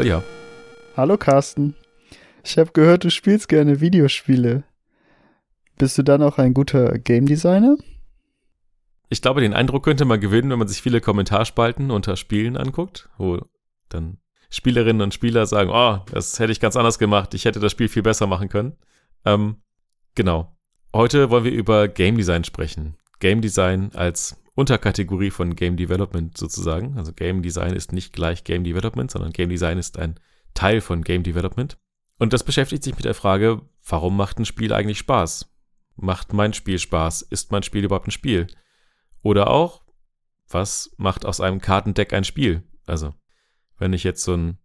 Kolja. Hallo Carsten. Ich habe gehört, du spielst gerne Videospiele. Bist du dann auch ein guter Game Designer? Ich glaube, den Eindruck könnte man gewinnen, wenn man sich viele Kommentarspalten unter Spielen anguckt, wo dann Spielerinnen und Spieler sagen, oh, das hätte ich ganz anders gemacht, ich hätte das Spiel viel besser machen können. Ähm, genau. Heute wollen wir über Game Design sprechen. Game Design als Unterkategorie von Game Development sozusagen. Also Game Design ist nicht gleich Game Development, sondern Game Design ist ein Teil von Game Development. Und das beschäftigt sich mit der Frage, warum macht ein Spiel eigentlich Spaß? Macht mein Spiel Spaß? Ist mein Spiel überhaupt ein Spiel? Oder auch, was macht aus einem Kartendeck ein Spiel? Also, wenn ich jetzt so ein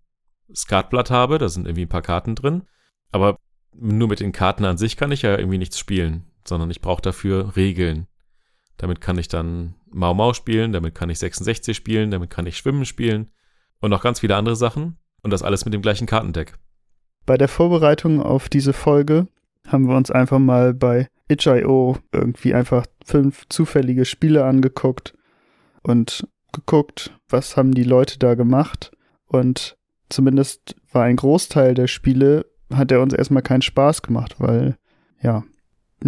Skatblatt habe, da sind irgendwie ein paar Karten drin, aber nur mit den Karten an sich kann ich ja irgendwie nichts spielen, sondern ich brauche dafür Regeln. Damit kann ich dann Mau Mau spielen, damit kann ich 66 spielen, damit kann ich Schwimmen spielen und noch ganz viele andere Sachen. Und das alles mit dem gleichen Kartendeck. Bei der Vorbereitung auf diese Folge haben wir uns einfach mal bei itch.io irgendwie einfach fünf zufällige Spiele angeguckt und geguckt, was haben die Leute da gemacht. Und zumindest war ein Großteil der Spiele, hat er uns erstmal keinen Spaß gemacht, weil ja,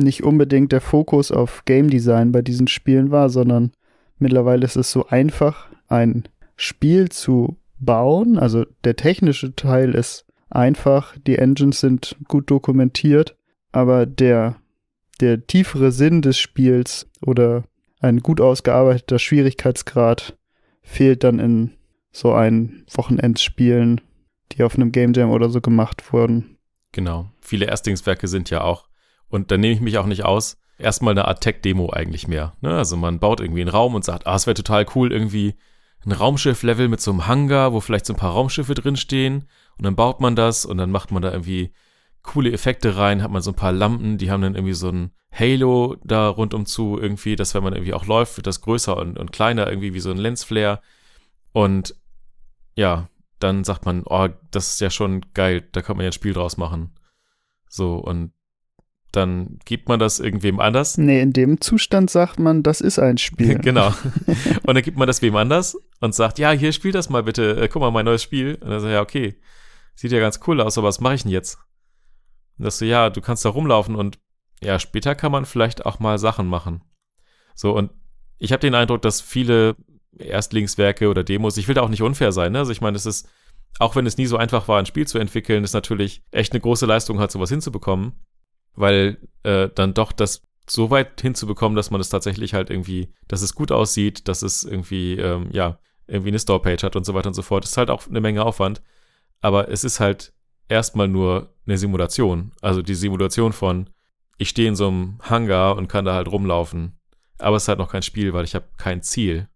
nicht unbedingt der Fokus auf Game Design bei diesen Spielen war, sondern mittlerweile ist es so einfach, ein Spiel zu bauen. Also der technische Teil ist einfach, die Engines sind gut dokumentiert, aber der, der tiefere Sinn des Spiels oder ein gut ausgearbeiteter Schwierigkeitsgrad fehlt dann in so ein Wochenendspielen, die auf einem Game Jam oder so gemacht wurden. Genau. Viele Erstlingswerke sind ja auch und da nehme ich mich auch nicht aus. Erstmal eine Art Tech-Demo eigentlich mehr. Ne? Also man baut irgendwie einen Raum und sagt, ah, es wäre total cool, irgendwie ein Raumschiff-Level mit so einem Hangar, wo vielleicht so ein paar Raumschiffe drinstehen. Und dann baut man das und dann macht man da irgendwie coole Effekte rein, hat man so ein paar Lampen, die haben dann irgendwie so ein Halo da rundum zu irgendwie, dass wenn man irgendwie auch läuft, wird das größer und, und kleiner, irgendwie wie so ein Lensflare. Und ja, dann sagt man, oh, das ist ja schon geil, da kann man ja ein Spiel draus machen. So, und dann gibt man das irgendwem anders. Nee, in dem Zustand sagt man, das ist ein Spiel. genau. Und dann gibt man das wem anders und sagt, ja, hier spiel das mal bitte, äh, guck mal, mein neues Spiel. Und dann sagt ja, okay, sieht ja ganz cool aus, aber was mache ich denn jetzt? Und das so, ja, du kannst da rumlaufen und ja, später kann man vielleicht auch mal Sachen machen. So, und ich habe den Eindruck, dass viele Erstlingswerke oder Demos, ich will da auch nicht unfair sein, ne? Also ich meine, es ist, auch wenn es nie so einfach war, ein Spiel zu entwickeln, ist natürlich echt eine große Leistung, halt sowas hinzubekommen weil äh, dann doch das so weit hinzubekommen, dass man es tatsächlich halt irgendwie, dass es gut aussieht, dass es irgendwie, ähm, ja, irgendwie eine Storepage hat und so weiter und so fort, ist halt auch eine Menge Aufwand. Aber es ist halt erstmal nur eine Simulation. Also die Simulation von, ich stehe in so einem Hangar und kann da halt rumlaufen. Aber es ist halt noch kein Spiel, weil ich habe kein Ziel.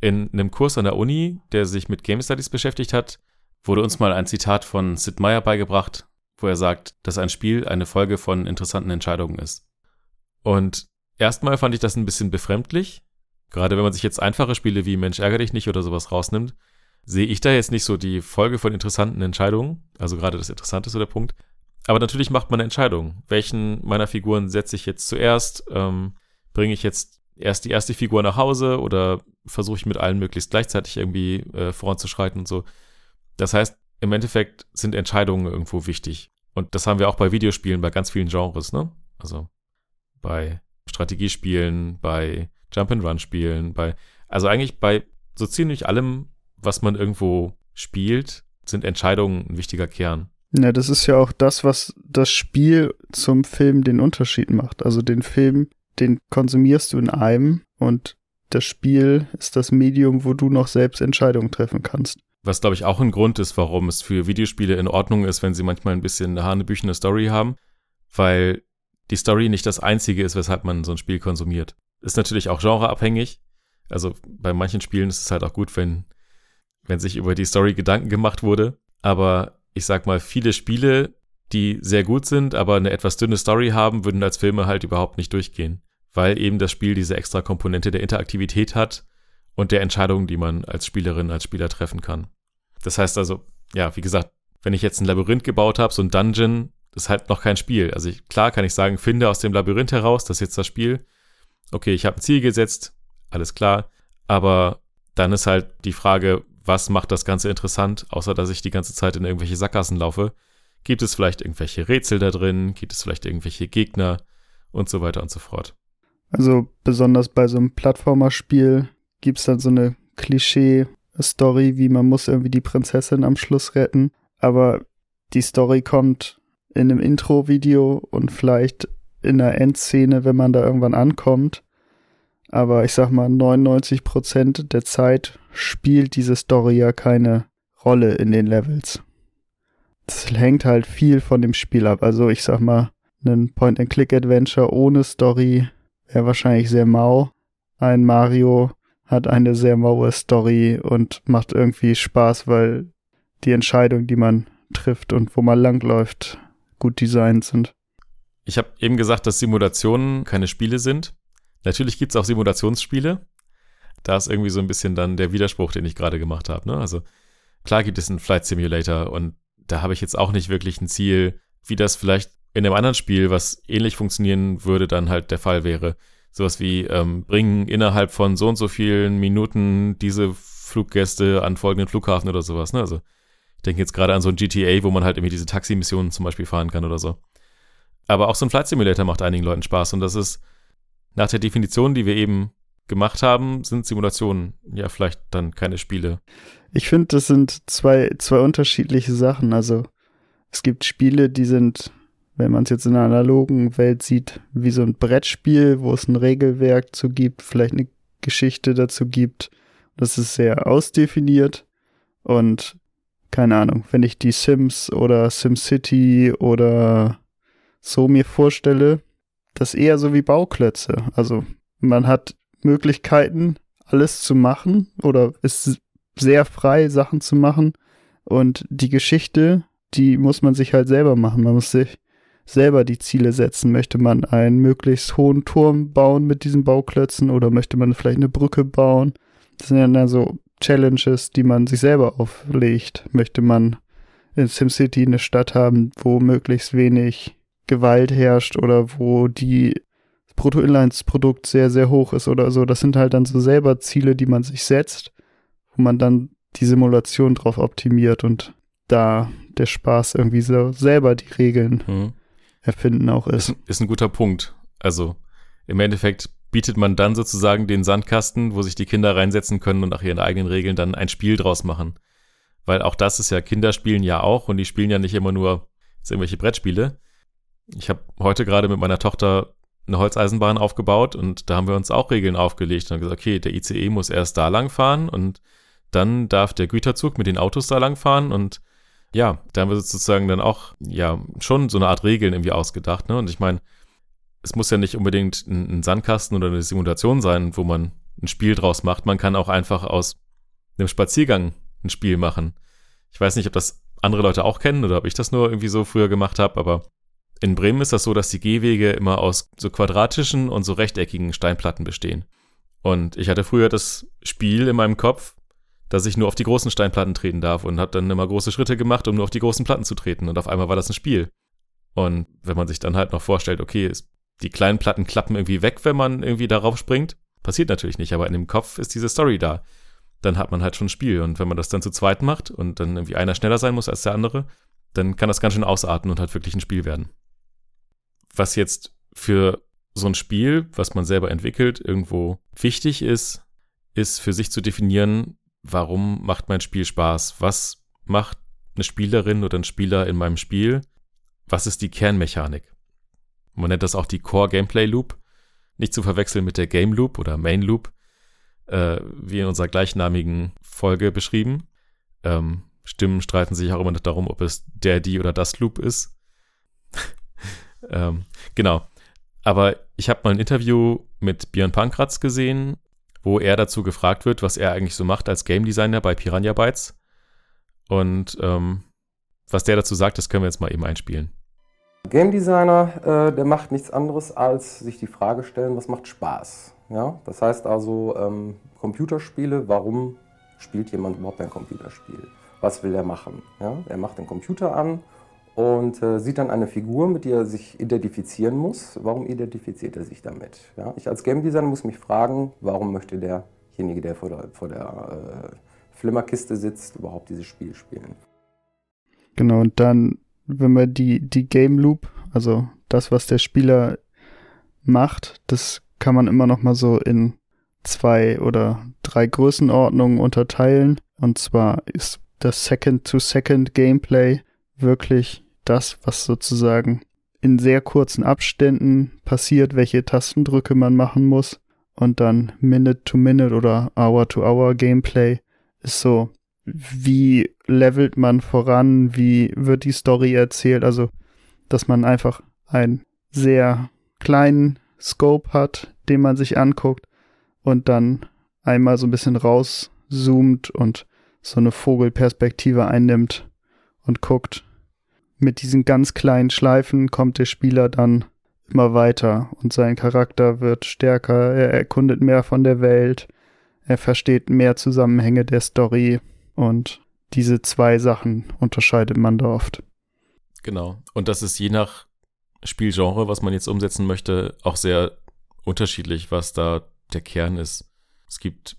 In einem Kurs an der Uni, der sich mit Game Studies beschäftigt hat, wurde uns mal ein Zitat von Sid Meier beigebracht, wo er sagt, dass ein Spiel eine Folge von interessanten Entscheidungen ist. Und erstmal fand ich das ein bisschen befremdlich. Gerade wenn man sich jetzt einfache Spiele wie Mensch ärgere dich nicht oder sowas rausnimmt, sehe ich da jetzt nicht so die Folge von interessanten Entscheidungen. Also gerade das Interessante ist so der Punkt. Aber natürlich macht man eine Entscheidung. Welchen meiner Figuren setze ich jetzt zuerst? Ähm, Bringe ich jetzt erst die erste Figur nach Hause oder versuche ich mit allen möglichst gleichzeitig irgendwie äh, voranzuschreiten und so? Das heißt, im Endeffekt sind Entscheidungen irgendwo wichtig. Und das haben wir auch bei Videospielen, bei ganz vielen Genres, ne? Also bei Strategiespielen, bei Jump-and-Run-Spielen, bei, also eigentlich bei so ziemlich allem, was man irgendwo spielt, sind Entscheidungen ein wichtiger Kern. Ja, das ist ja auch das, was das Spiel zum Film den Unterschied macht. Also den Film, den konsumierst du in einem und das Spiel ist das Medium, wo du noch selbst Entscheidungen treffen kannst. Was, glaube ich, auch ein Grund ist, warum es für Videospiele in Ordnung ist, wenn sie manchmal ein bisschen eine hanebüchene Story haben, weil die Story nicht das Einzige ist, weshalb man so ein Spiel konsumiert. Ist natürlich auch genreabhängig. Also bei manchen Spielen ist es halt auch gut, wenn, wenn sich über die Story Gedanken gemacht wurde. Aber ich sag mal, viele Spiele, die sehr gut sind, aber eine etwas dünne Story haben, würden als Filme halt überhaupt nicht durchgehen. Weil eben das Spiel diese extra Komponente der Interaktivität hat und der Entscheidungen, die man als Spielerin, als Spieler treffen kann. Das heißt also, ja, wie gesagt, wenn ich jetzt ein Labyrinth gebaut habe, so ein Dungeon, ist halt noch kein Spiel. Also ich, klar kann ich sagen, finde aus dem Labyrinth heraus, das ist jetzt das Spiel. Okay, ich habe ein Ziel gesetzt, alles klar. Aber dann ist halt die Frage, was macht das Ganze interessant, außer dass ich die ganze Zeit in irgendwelche Sackgassen laufe? Gibt es vielleicht irgendwelche Rätsel da drin? Gibt es vielleicht irgendwelche Gegner? Und so weiter und so fort. Also besonders bei so einem Plattformerspiel gibt es dann so eine Klischee-Story, wie man muss irgendwie die Prinzessin am Schluss retten. Aber die Story kommt in einem Intro-Video und vielleicht in der Endszene, wenn man da irgendwann ankommt. Aber ich sag mal, 99 Prozent der Zeit spielt diese Story ja keine Rolle in den Levels. Das hängt halt viel von dem Spiel ab. Also ich sag mal, ein Point-and-Click-Adventure ohne Story wäre wahrscheinlich sehr mau. Ein Mario hat eine sehr maue Story und macht irgendwie Spaß, weil die Entscheidungen, die man trifft und wo man langläuft, gut designt sind. Ich habe eben gesagt, dass Simulationen keine Spiele sind. Natürlich gibt es auch Simulationsspiele. Da ist irgendwie so ein bisschen dann der Widerspruch, den ich gerade gemacht habe. Ne? Also klar gibt es einen Flight Simulator und da habe ich jetzt auch nicht wirklich ein Ziel, wie das vielleicht in einem anderen Spiel, was ähnlich funktionieren würde, dann halt der Fall wäre. Sowas wie ähm, bringen innerhalb von so und so vielen Minuten diese Fluggäste an folgenden Flughafen oder sowas. Ne? Also ich denke jetzt gerade an so ein GTA, wo man halt irgendwie diese Taximissionen zum Beispiel fahren kann oder so. Aber auch so ein Flight Simulator macht einigen Leuten Spaß und das ist nach der Definition, die wir eben gemacht haben, sind Simulationen ja vielleicht dann keine Spiele. Ich finde, das sind zwei, zwei unterschiedliche Sachen. Also es gibt Spiele, die sind, wenn man es jetzt in einer analogen Welt sieht, wie so ein Brettspiel, wo es ein Regelwerk zu gibt, vielleicht eine Geschichte dazu gibt. Das ist sehr ausdefiniert und keine Ahnung, wenn ich die Sims oder SimCity oder so mir vorstelle, das eher so wie Bauklötze. Also man hat Möglichkeiten, alles zu machen oder ist sehr frei, Sachen zu machen. Und die Geschichte, die muss man sich halt selber machen. Man muss sich selber die Ziele setzen. Möchte man einen möglichst hohen Turm bauen mit diesen Bauklötzen oder möchte man vielleicht eine Brücke bauen? Das sind ja dann so Challenges, die man sich selber auflegt. Möchte man in SimCity eine Stadt haben, wo möglichst wenig Gewalt herrscht oder wo die Bruttoinlandsprodukt sehr, sehr hoch ist oder so. Das sind halt dann so selber Ziele, die man sich setzt, wo man dann die Simulation drauf optimiert und da der Spaß irgendwie so selber die Regeln mhm. Erfinden auch ist. ist. Ist ein guter Punkt. Also im Endeffekt bietet man dann sozusagen den Sandkasten, wo sich die Kinder reinsetzen können und nach ihren eigenen Regeln dann ein Spiel draus machen. Weil auch das ist ja, Kinder spielen ja auch und die spielen ja nicht immer nur irgendwelche Brettspiele. Ich habe heute gerade mit meiner Tochter eine Holzeisenbahn aufgebaut und da haben wir uns auch Regeln aufgelegt und gesagt, okay, der ICE muss erst da lang fahren und dann darf der Güterzug mit den Autos da lang fahren und ja, da haben wir sozusagen dann auch ja schon so eine Art Regeln irgendwie ausgedacht, ne? Und ich meine, es muss ja nicht unbedingt ein, ein Sandkasten oder eine Simulation sein, wo man ein Spiel draus macht. Man kann auch einfach aus einem Spaziergang ein Spiel machen. Ich weiß nicht, ob das andere Leute auch kennen oder ob ich das nur irgendwie so früher gemacht habe, aber in Bremen ist das so, dass die Gehwege immer aus so quadratischen und so rechteckigen Steinplatten bestehen. Und ich hatte früher das Spiel in meinem Kopf, dass ich nur auf die großen Steinplatten treten darf und habe dann immer große Schritte gemacht, um nur auf die großen Platten zu treten. Und auf einmal war das ein Spiel. Und wenn man sich dann halt noch vorstellt, okay, die kleinen Platten klappen irgendwie weg, wenn man irgendwie darauf springt, passiert natürlich nicht, aber in dem Kopf ist diese Story da. Dann hat man halt schon ein Spiel. Und wenn man das dann zu zweit macht und dann irgendwie einer schneller sein muss als der andere, dann kann das ganz schön ausarten und halt wirklich ein Spiel werden was jetzt für so ein Spiel, was man selber entwickelt, irgendwo wichtig ist, ist für sich zu definieren, warum macht mein Spiel Spaß? Was macht eine Spielerin oder ein Spieler in meinem Spiel? Was ist die Kernmechanik? Man nennt das auch die Core Gameplay Loop. Nicht zu verwechseln mit der Game Loop oder Main Loop, äh, wie in unserer gleichnamigen Folge beschrieben. Ähm, Stimmen streiten sich auch immer noch darum, ob es der, die oder das Loop ist. Ähm, genau. Aber ich habe mal ein Interview mit Björn Pankratz gesehen, wo er dazu gefragt wird, was er eigentlich so macht als Game Designer bei Piranha Bytes. Und ähm, was der dazu sagt, das können wir jetzt mal eben einspielen. Game Designer, äh, der macht nichts anderes, als sich die Frage stellen, was macht Spaß. Ja? Das heißt also, ähm, Computerspiele, warum spielt jemand überhaupt ein Computerspiel? Was will er machen? Ja? Er macht den Computer an und äh, sieht dann eine Figur, mit der er sich identifizieren muss. Warum identifiziert er sich damit? Ja? Ich als Game Designer muss mich fragen, warum möchte der derjenige, der vor der, vor der äh, Flimmerkiste sitzt, überhaupt dieses Spiel spielen. Genau, und dann, wenn man die, die Game Loop, also das, was der Spieler macht, das kann man immer noch mal so in zwei oder drei Größenordnungen unterteilen. Und zwar ist das Second-to-Second-Gameplay wirklich das, was sozusagen in sehr kurzen Abständen passiert, welche Tastendrücke man machen muss. Und dann Minute-to-Minute oder Hour-to-Hour-Gameplay ist so, wie levelt man voran, wie wird die Story erzählt. Also, dass man einfach einen sehr kleinen Scope hat, den man sich anguckt und dann einmal so ein bisschen rauszoomt und so eine Vogelperspektive einnimmt und guckt. Mit diesen ganz kleinen Schleifen kommt der Spieler dann immer weiter und sein Charakter wird stärker, er erkundet mehr von der Welt, er versteht mehr Zusammenhänge der Story und diese zwei Sachen unterscheidet man da oft. Genau. Und das ist je nach Spielgenre, was man jetzt umsetzen möchte, auch sehr unterschiedlich, was da der Kern ist. Es gibt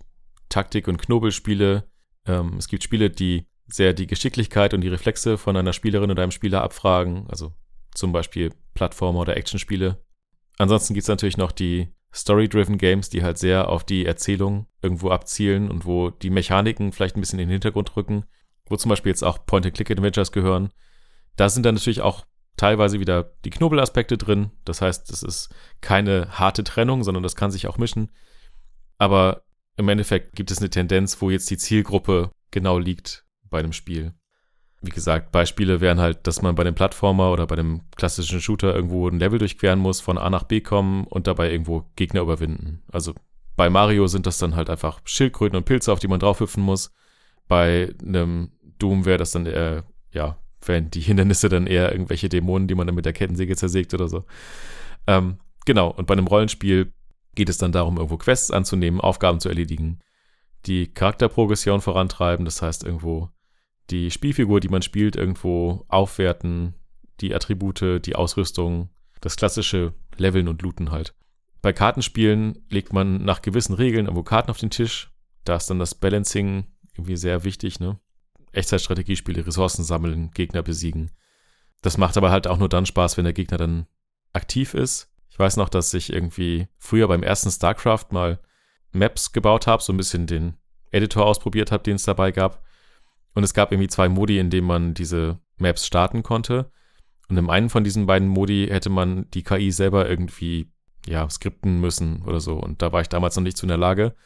Taktik- und Knobelspiele. Ähm, es gibt Spiele, die sehr die Geschicklichkeit und die Reflexe von einer Spielerin oder einem Spieler abfragen. Also zum Beispiel Plattformer oder Actionspiele. Ansonsten gibt es natürlich noch die Story-driven Games, die halt sehr auf die Erzählung irgendwo abzielen und wo die Mechaniken vielleicht ein bisschen in den Hintergrund rücken, wo zum Beispiel jetzt auch Point-and-Click-Adventures gehören. Da sind dann natürlich auch teilweise wieder die Knobelaspekte drin. Das heißt, es ist keine harte Trennung, sondern das kann sich auch mischen. Aber im Endeffekt gibt es eine Tendenz, wo jetzt die Zielgruppe genau liegt bei dem Spiel. Wie gesagt, Beispiele wären halt, dass man bei dem Plattformer oder bei dem klassischen Shooter irgendwo ein Level durchqueren muss, von A nach B kommen und dabei irgendwo Gegner überwinden. Also bei Mario sind das dann halt einfach Schildkröten und Pilze, auf die man draufhüpfen muss. Bei einem Doom wäre das dann eher, ja, wären die Hindernisse dann eher irgendwelche Dämonen, die man dann mit der Kettensäge zersägt oder so. Ähm, genau, und bei einem Rollenspiel geht es dann darum, irgendwo Quests anzunehmen, Aufgaben zu erledigen, die Charakterprogression vorantreiben, das heißt irgendwo die Spielfigur, die man spielt, irgendwo aufwerten, die Attribute, die Ausrüstung, das klassische Leveln und Looten halt. Bei Kartenspielen legt man nach gewissen Regeln irgendwo Karten auf den Tisch. Da ist dann das Balancing irgendwie sehr wichtig, ne? Echtzeitstrategiespiele, Ressourcen sammeln, Gegner besiegen. Das macht aber halt auch nur dann Spaß, wenn der Gegner dann aktiv ist. Ich weiß noch, dass ich irgendwie früher beim ersten StarCraft mal Maps gebaut habe, so ein bisschen den Editor ausprobiert habe, den es dabei gab. Und es gab irgendwie zwei Modi, in denen man diese Maps starten konnte. Und in einem von diesen beiden Modi hätte man die KI selber irgendwie, ja, skripten müssen oder so. Und da war ich damals noch nicht zu in der Lage.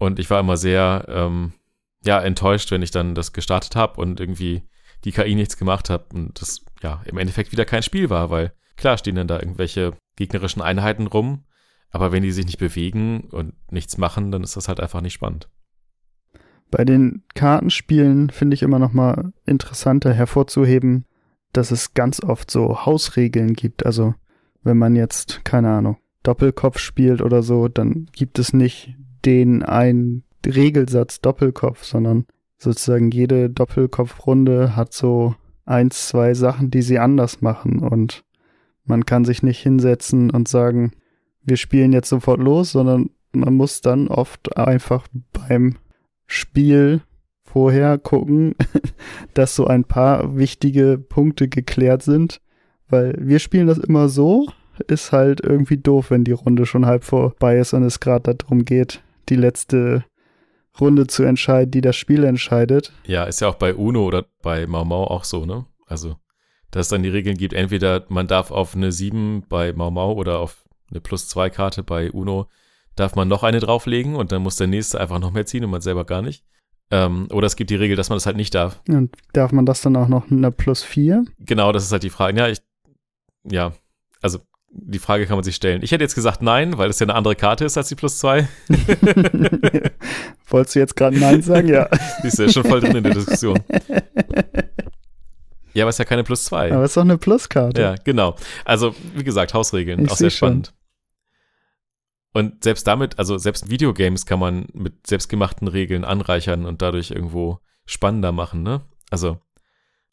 Und ich war immer sehr, ähm, ja, enttäuscht, wenn ich dann das gestartet habe und irgendwie die KI nichts gemacht habe und das, ja, im Endeffekt wieder kein Spiel war, weil klar stehen dann da irgendwelche gegnerischen Einheiten rum, aber wenn die sich nicht bewegen und nichts machen, dann ist das halt einfach nicht spannend. Bei den Kartenspielen finde ich immer noch mal interessanter hervorzuheben, dass es ganz oft so Hausregeln gibt. Also wenn man jetzt, keine Ahnung, Doppelkopf spielt oder so, dann gibt es nicht den einen Regelsatz Doppelkopf, sondern sozusagen jede Doppelkopfrunde hat so eins, zwei Sachen, die sie anders machen und man kann sich nicht hinsetzen und sagen, wir spielen jetzt sofort los, sondern man muss dann oft einfach beim Spiel vorher gucken, dass so ein paar wichtige Punkte geklärt sind, weil wir spielen das immer so, ist halt irgendwie doof, wenn die Runde schon halb vorbei ist und es gerade darum geht, die letzte Runde zu entscheiden, die das Spiel entscheidet. Ja, ist ja auch bei Uno oder bei Mau Mau auch so, ne? Also, dass es dann die Regeln gibt, entweder man darf auf eine 7 bei Mau Mau oder auf eine Plus 2 Karte bei Uno, darf man noch eine drauflegen und dann muss der nächste einfach noch mehr ziehen und man selber gar nicht. Ähm, oder es gibt die Regel, dass man das halt nicht darf. Und darf man das dann auch noch eine Plus 4? Genau, das ist halt die Frage. Ja, ich, ja, also die Frage kann man sich stellen. Ich hätte jetzt gesagt nein, weil es ja eine andere Karte ist als die plus zwei. Wolltest du jetzt gerade nein sagen? Ja. Siehst du, ja schon voll drin in der Diskussion. Ja, aber es ist ja keine plus zwei. Aber es ist doch eine Pluskarte. Ja, genau. Also, wie gesagt, Hausregeln, ich auch sehr spannend. Schon. Und selbst damit, also selbst Videogames kann man mit selbstgemachten Regeln anreichern und dadurch irgendwo spannender machen, ne? Also,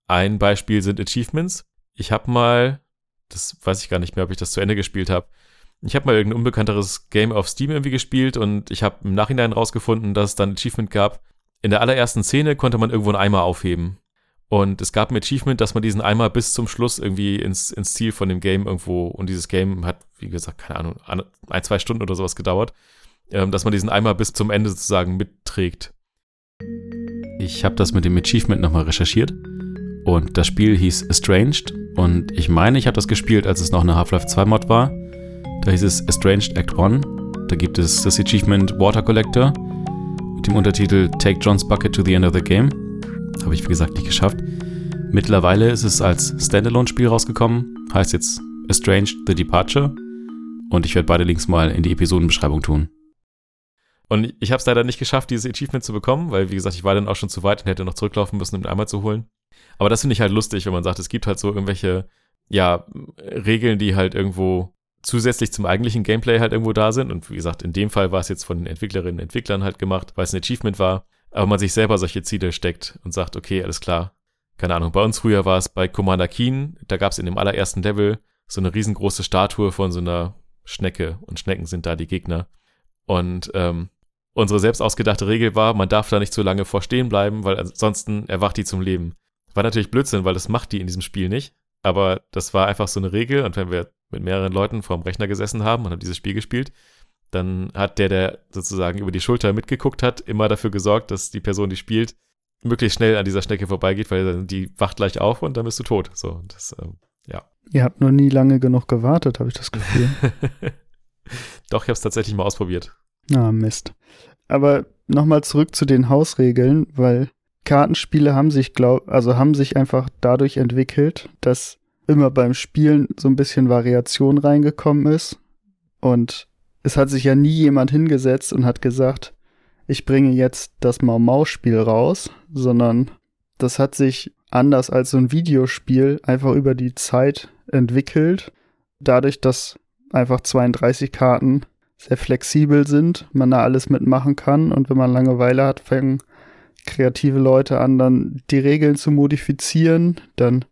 ein Beispiel sind Achievements. Ich habe mal das weiß ich gar nicht mehr, ob ich das zu Ende gespielt habe. Ich habe mal irgendein unbekannteres Game auf Steam irgendwie gespielt und ich habe im Nachhinein rausgefunden, dass es dann Achievement gab. In der allerersten Szene konnte man irgendwo einen Eimer aufheben. Und es gab ein Achievement, dass man diesen Eimer bis zum Schluss irgendwie ins, ins Ziel von dem Game irgendwo, und dieses Game hat, wie gesagt, keine Ahnung, ein, zwei Stunden oder sowas gedauert, ähm, dass man diesen Eimer bis zum Ende sozusagen mitträgt. Ich habe das mit dem Achievement nochmal recherchiert und das Spiel hieß Estranged und ich meine, ich habe das gespielt, als es noch eine Half-Life 2 Mod war. Da hieß es Estranged Act 1. Da gibt es das Achievement Water Collector mit dem Untertitel Take John's Bucket to the End of the Game. Habe ich, wie gesagt, nicht geschafft. Mittlerweile ist es als Standalone-Spiel rausgekommen. Heißt jetzt Estranged The Departure. Und ich werde beide Links mal in die Episodenbeschreibung tun. Und ich habe es leider nicht geschafft, dieses Achievement zu bekommen, weil, wie gesagt, ich war dann auch schon zu weit und hätte noch zurücklaufen müssen, um den einmal zu holen. Aber das finde ich halt lustig, wenn man sagt, es gibt halt so irgendwelche, ja, Regeln, die halt irgendwo zusätzlich zum eigentlichen Gameplay halt irgendwo da sind. Und wie gesagt, in dem Fall war es jetzt von den Entwicklerinnen und Entwicklern halt gemacht, weil es ein Achievement war. Aber man sich selber solche Ziele steckt und sagt, okay, alles klar. Keine Ahnung, bei uns früher war es bei Commander Keen, da gab es in dem allerersten Level so eine riesengroße Statue von so einer Schnecke und Schnecken sind da die Gegner. Und ähm, unsere selbst ausgedachte Regel war, man darf da nicht zu lange vorstehen bleiben, weil ansonsten erwacht die zum Leben. War natürlich Blödsinn, weil das macht die in diesem Spiel nicht. Aber das war einfach so eine Regel. Und wenn wir mit mehreren Leuten vorm Rechner gesessen haben und haben dieses Spiel gespielt, dann hat der, der sozusagen über die Schulter mitgeguckt hat, immer dafür gesorgt, dass die Person, die spielt, möglichst schnell an dieser Schnecke vorbeigeht, weil die wacht gleich auf und dann bist du tot. So, das, ähm, ja. Ihr habt nur nie lange genug gewartet, habe ich das Gefühl. Doch, ich habe es tatsächlich mal ausprobiert. Ah, Mist. Aber nochmal zurück zu den Hausregeln, weil Kartenspiele haben sich, glaub, also haben sich einfach dadurch entwickelt, dass immer beim Spielen so ein bisschen Variation reingekommen ist. Und es hat sich ja nie jemand hingesetzt und hat gesagt, ich bringe jetzt das Mau-Mau-Spiel raus, sondern das hat sich anders als so ein Videospiel einfach über die Zeit entwickelt. Dadurch, dass einfach 32 Karten sehr flexibel sind, man da alles mitmachen kann und wenn man Langeweile hat, fangen kreative Leute an, dann die Regeln zu modifizieren. Dann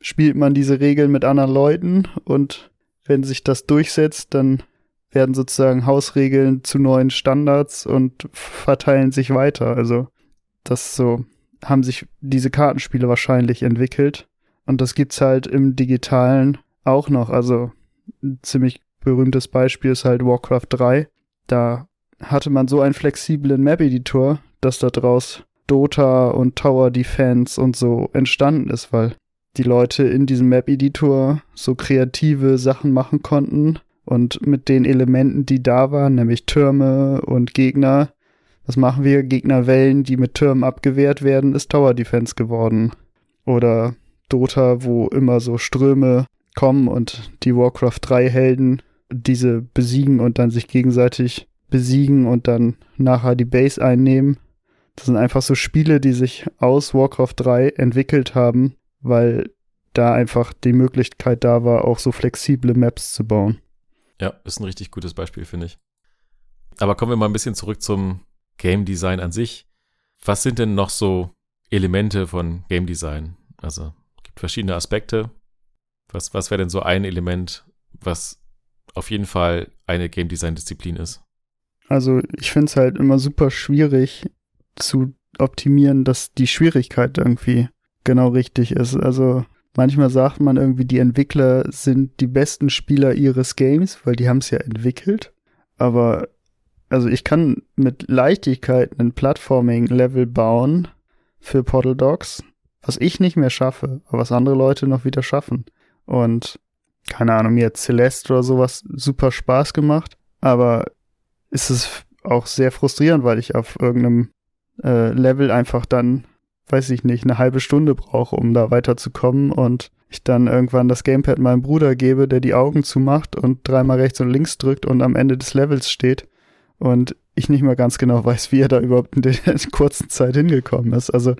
spielt man diese Regeln mit anderen Leuten und wenn sich das durchsetzt, dann werden sozusagen Hausregeln zu neuen Standards und verteilen sich weiter. Also das so haben sich diese Kartenspiele wahrscheinlich entwickelt und das gibt's halt im digitalen auch noch. Also ein ziemlich berühmtes Beispiel ist halt Warcraft 3. Da hatte man so einen flexiblen Map-Editor, dass da draus Dota und Tower Defense und so entstanden ist, weil die Leute in diesem Map-Editor so kreative Sachen machen konnten und mit den Elementen, die da waren, nämlich Türme und Gegner, was machen wir? Gegnerwellen, die mit Türmen abgewehrt werden, ist Tower Defense geworden. Oder Dota, wo immer so Ströme kommen und die Warcraft 3 Helden diese besiegen und dann sich gegenseitig besiegen und dann nachher die Base einnehmen. Das sind einfach so Spiele, die sich aus Warcraft 3 entwickelt haben, weil da einfach die Möglichkeit da war, auch so flexible Maps zu bauen. Ja, ist ein richtig gutes Beispiel, finde ich. Aber kommen wir mal ein bisschen zurück zum Game Design an sich. Was sind denn noch so Elemente von Game Design? Also, es gibt verschiedene Aspekte. Was, was wäre denn so ein Element, was auf jeden Fall eine Game Design Disziplin ist? Also, ich finde es halt immer super schwierig, zu optimieren, dass die Schwierigkeit irgendwie genau richtig ist. Also manchmal sagt man irgendwie, die Entwickler sind die besten Spieler ihres Games, weil die haben es ja entwickelt. Aber also ich kann mit Leichtigkeit einen Plattforming-Level bauen für Portal Dogs, was ich nicht mehr schaffe, aber was andere Leute noch wieder schaffen. Und keine Ahnung, mir hat Celeste oder sowas super Spaß gemacht, aber ist es auch sehr frustrierend, weil ich auf irgendeinem äh, Level einfach dann, weiß ich nicht, eine halbe Stunde brauche, um da weiterzukommen und ich dann irgendwann das Gamepad meinem Bruder gebe, der die Augen zumacht und dreimal rechts und links drückt und am Ende des Levels steht und ich nicht mehr ganz genau weiß, wie er da überhaupt in der kurzen Zeit hingekommen ist. Also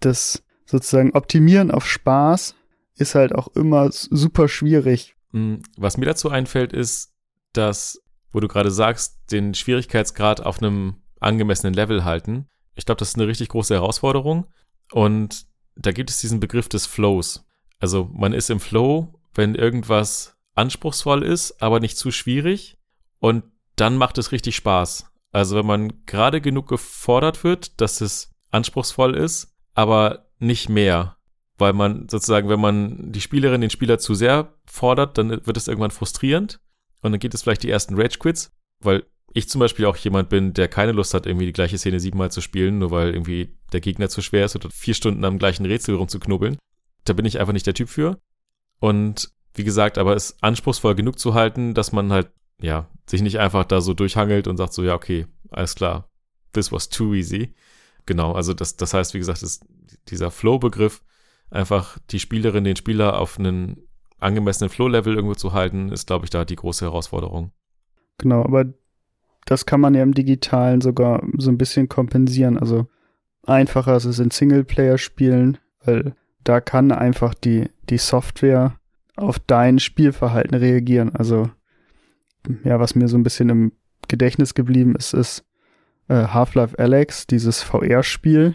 das sozusagen Optimieren auf Spaß ist halt auch immer super schwierig. Hm, was mir dazu einfällt, ist, dass, wo du gerade sagst, den Schwierigkeitsgrad auf einem angemessenen Level halten. Ich glaube, das ist eine richtig große Herausforderung. Und da gibt es diesen Begriff des Flows. Also man ist im Flow, wenn irgendwas anspruchsvoll ist, aber nicht zu schwierig. Und dann macht es richtig Spaß. Also wenn man gerade genug gefordert wird, dass es anspruchsvoll ist, aber nicht mehr. Weil man sozusagen, wenn man die Spielerin, den Spieler zu sehr fordert, dann wird es irgendwann frustrierend. Und dann gibt es vielleicht die ersten Rage-Quits, weil ich zum Beispiel auch jemand bin, der keine Lust hat, irgendwie die gleiche Szene siebenmal zu spielen, nur weil irgendwie der Gegner zu schwer ist oder vier Stunden am gleichen Rätsel rumzuknubbeln. Da bin ich einfach nicht der Typ für. Und wie gesagt, aber es anspruchsvoll genug zu halten, dass man halt, ja, sich nicht einfach da so durchhangelt und sagt so, ja, okay, alles klar, this was too easy. Genau, also das, das heißt, wie gesagt, ist dieser Flow-Begriff, einfach die Spielerin, den Spieler auf einen angemessenen Flow-Level irgendwo zu halten, ist, glaube ich, da die große Herausforderung. Genau, aber das kann man ja im Digitalen sogar so ein bisschen kompensieren. Also einfacher ist es in Singleplayer-Spielen, weil da kann einfach die, die Software auf dein Spielverhalten reagieren. Also, ja, was mir so ein bisschen im Gedächtnis geblieben ist, ist äh, Half-Life Alex, dieses VR-Spiel.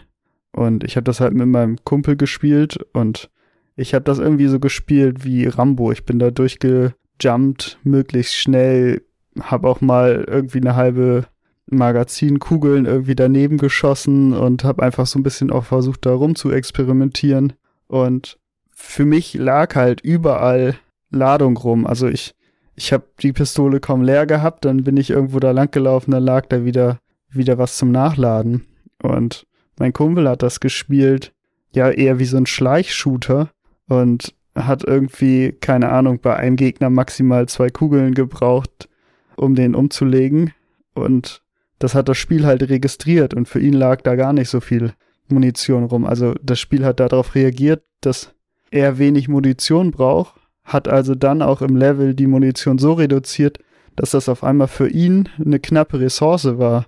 Und ich habe das halt mit meinem Kumpel gespielt und ich habe das irgendwie so gespielt wie Rambo. Ich bin da durchgejumpt, möglichst schnell, habe auch mal irgendwie eine halbe Magazinkugeln irgendwie daneben geschossen und habe einfach so ein bisschen auch versucht, da rum zu experimentieren. Und für mich lag halt überall Ladung rum. Also ich, ich habe die Pistole kaum leer gehabt, dann bin ich irgendwo da lang gelaufen, dann lag da wieder, wieder was zum Nachladen. Und mein Kumpel hat das gespielt, ja, eher wie so ein Schleichshooter und hat irgendwie, keine Ahnung, bei einem Gegner maximal zwei Kugeln gebraucht, um den umzulegen. Und das hat das Spiel halt registriert und für ihn lag da gar nicht so viel Munition rum. Also das Spiel hat darauf reagiert, dass er wenig Munition braucht, hat also dann auch im Level die Munition so reduziert, dass das auf einmal für ihn eine knappe Ressource war.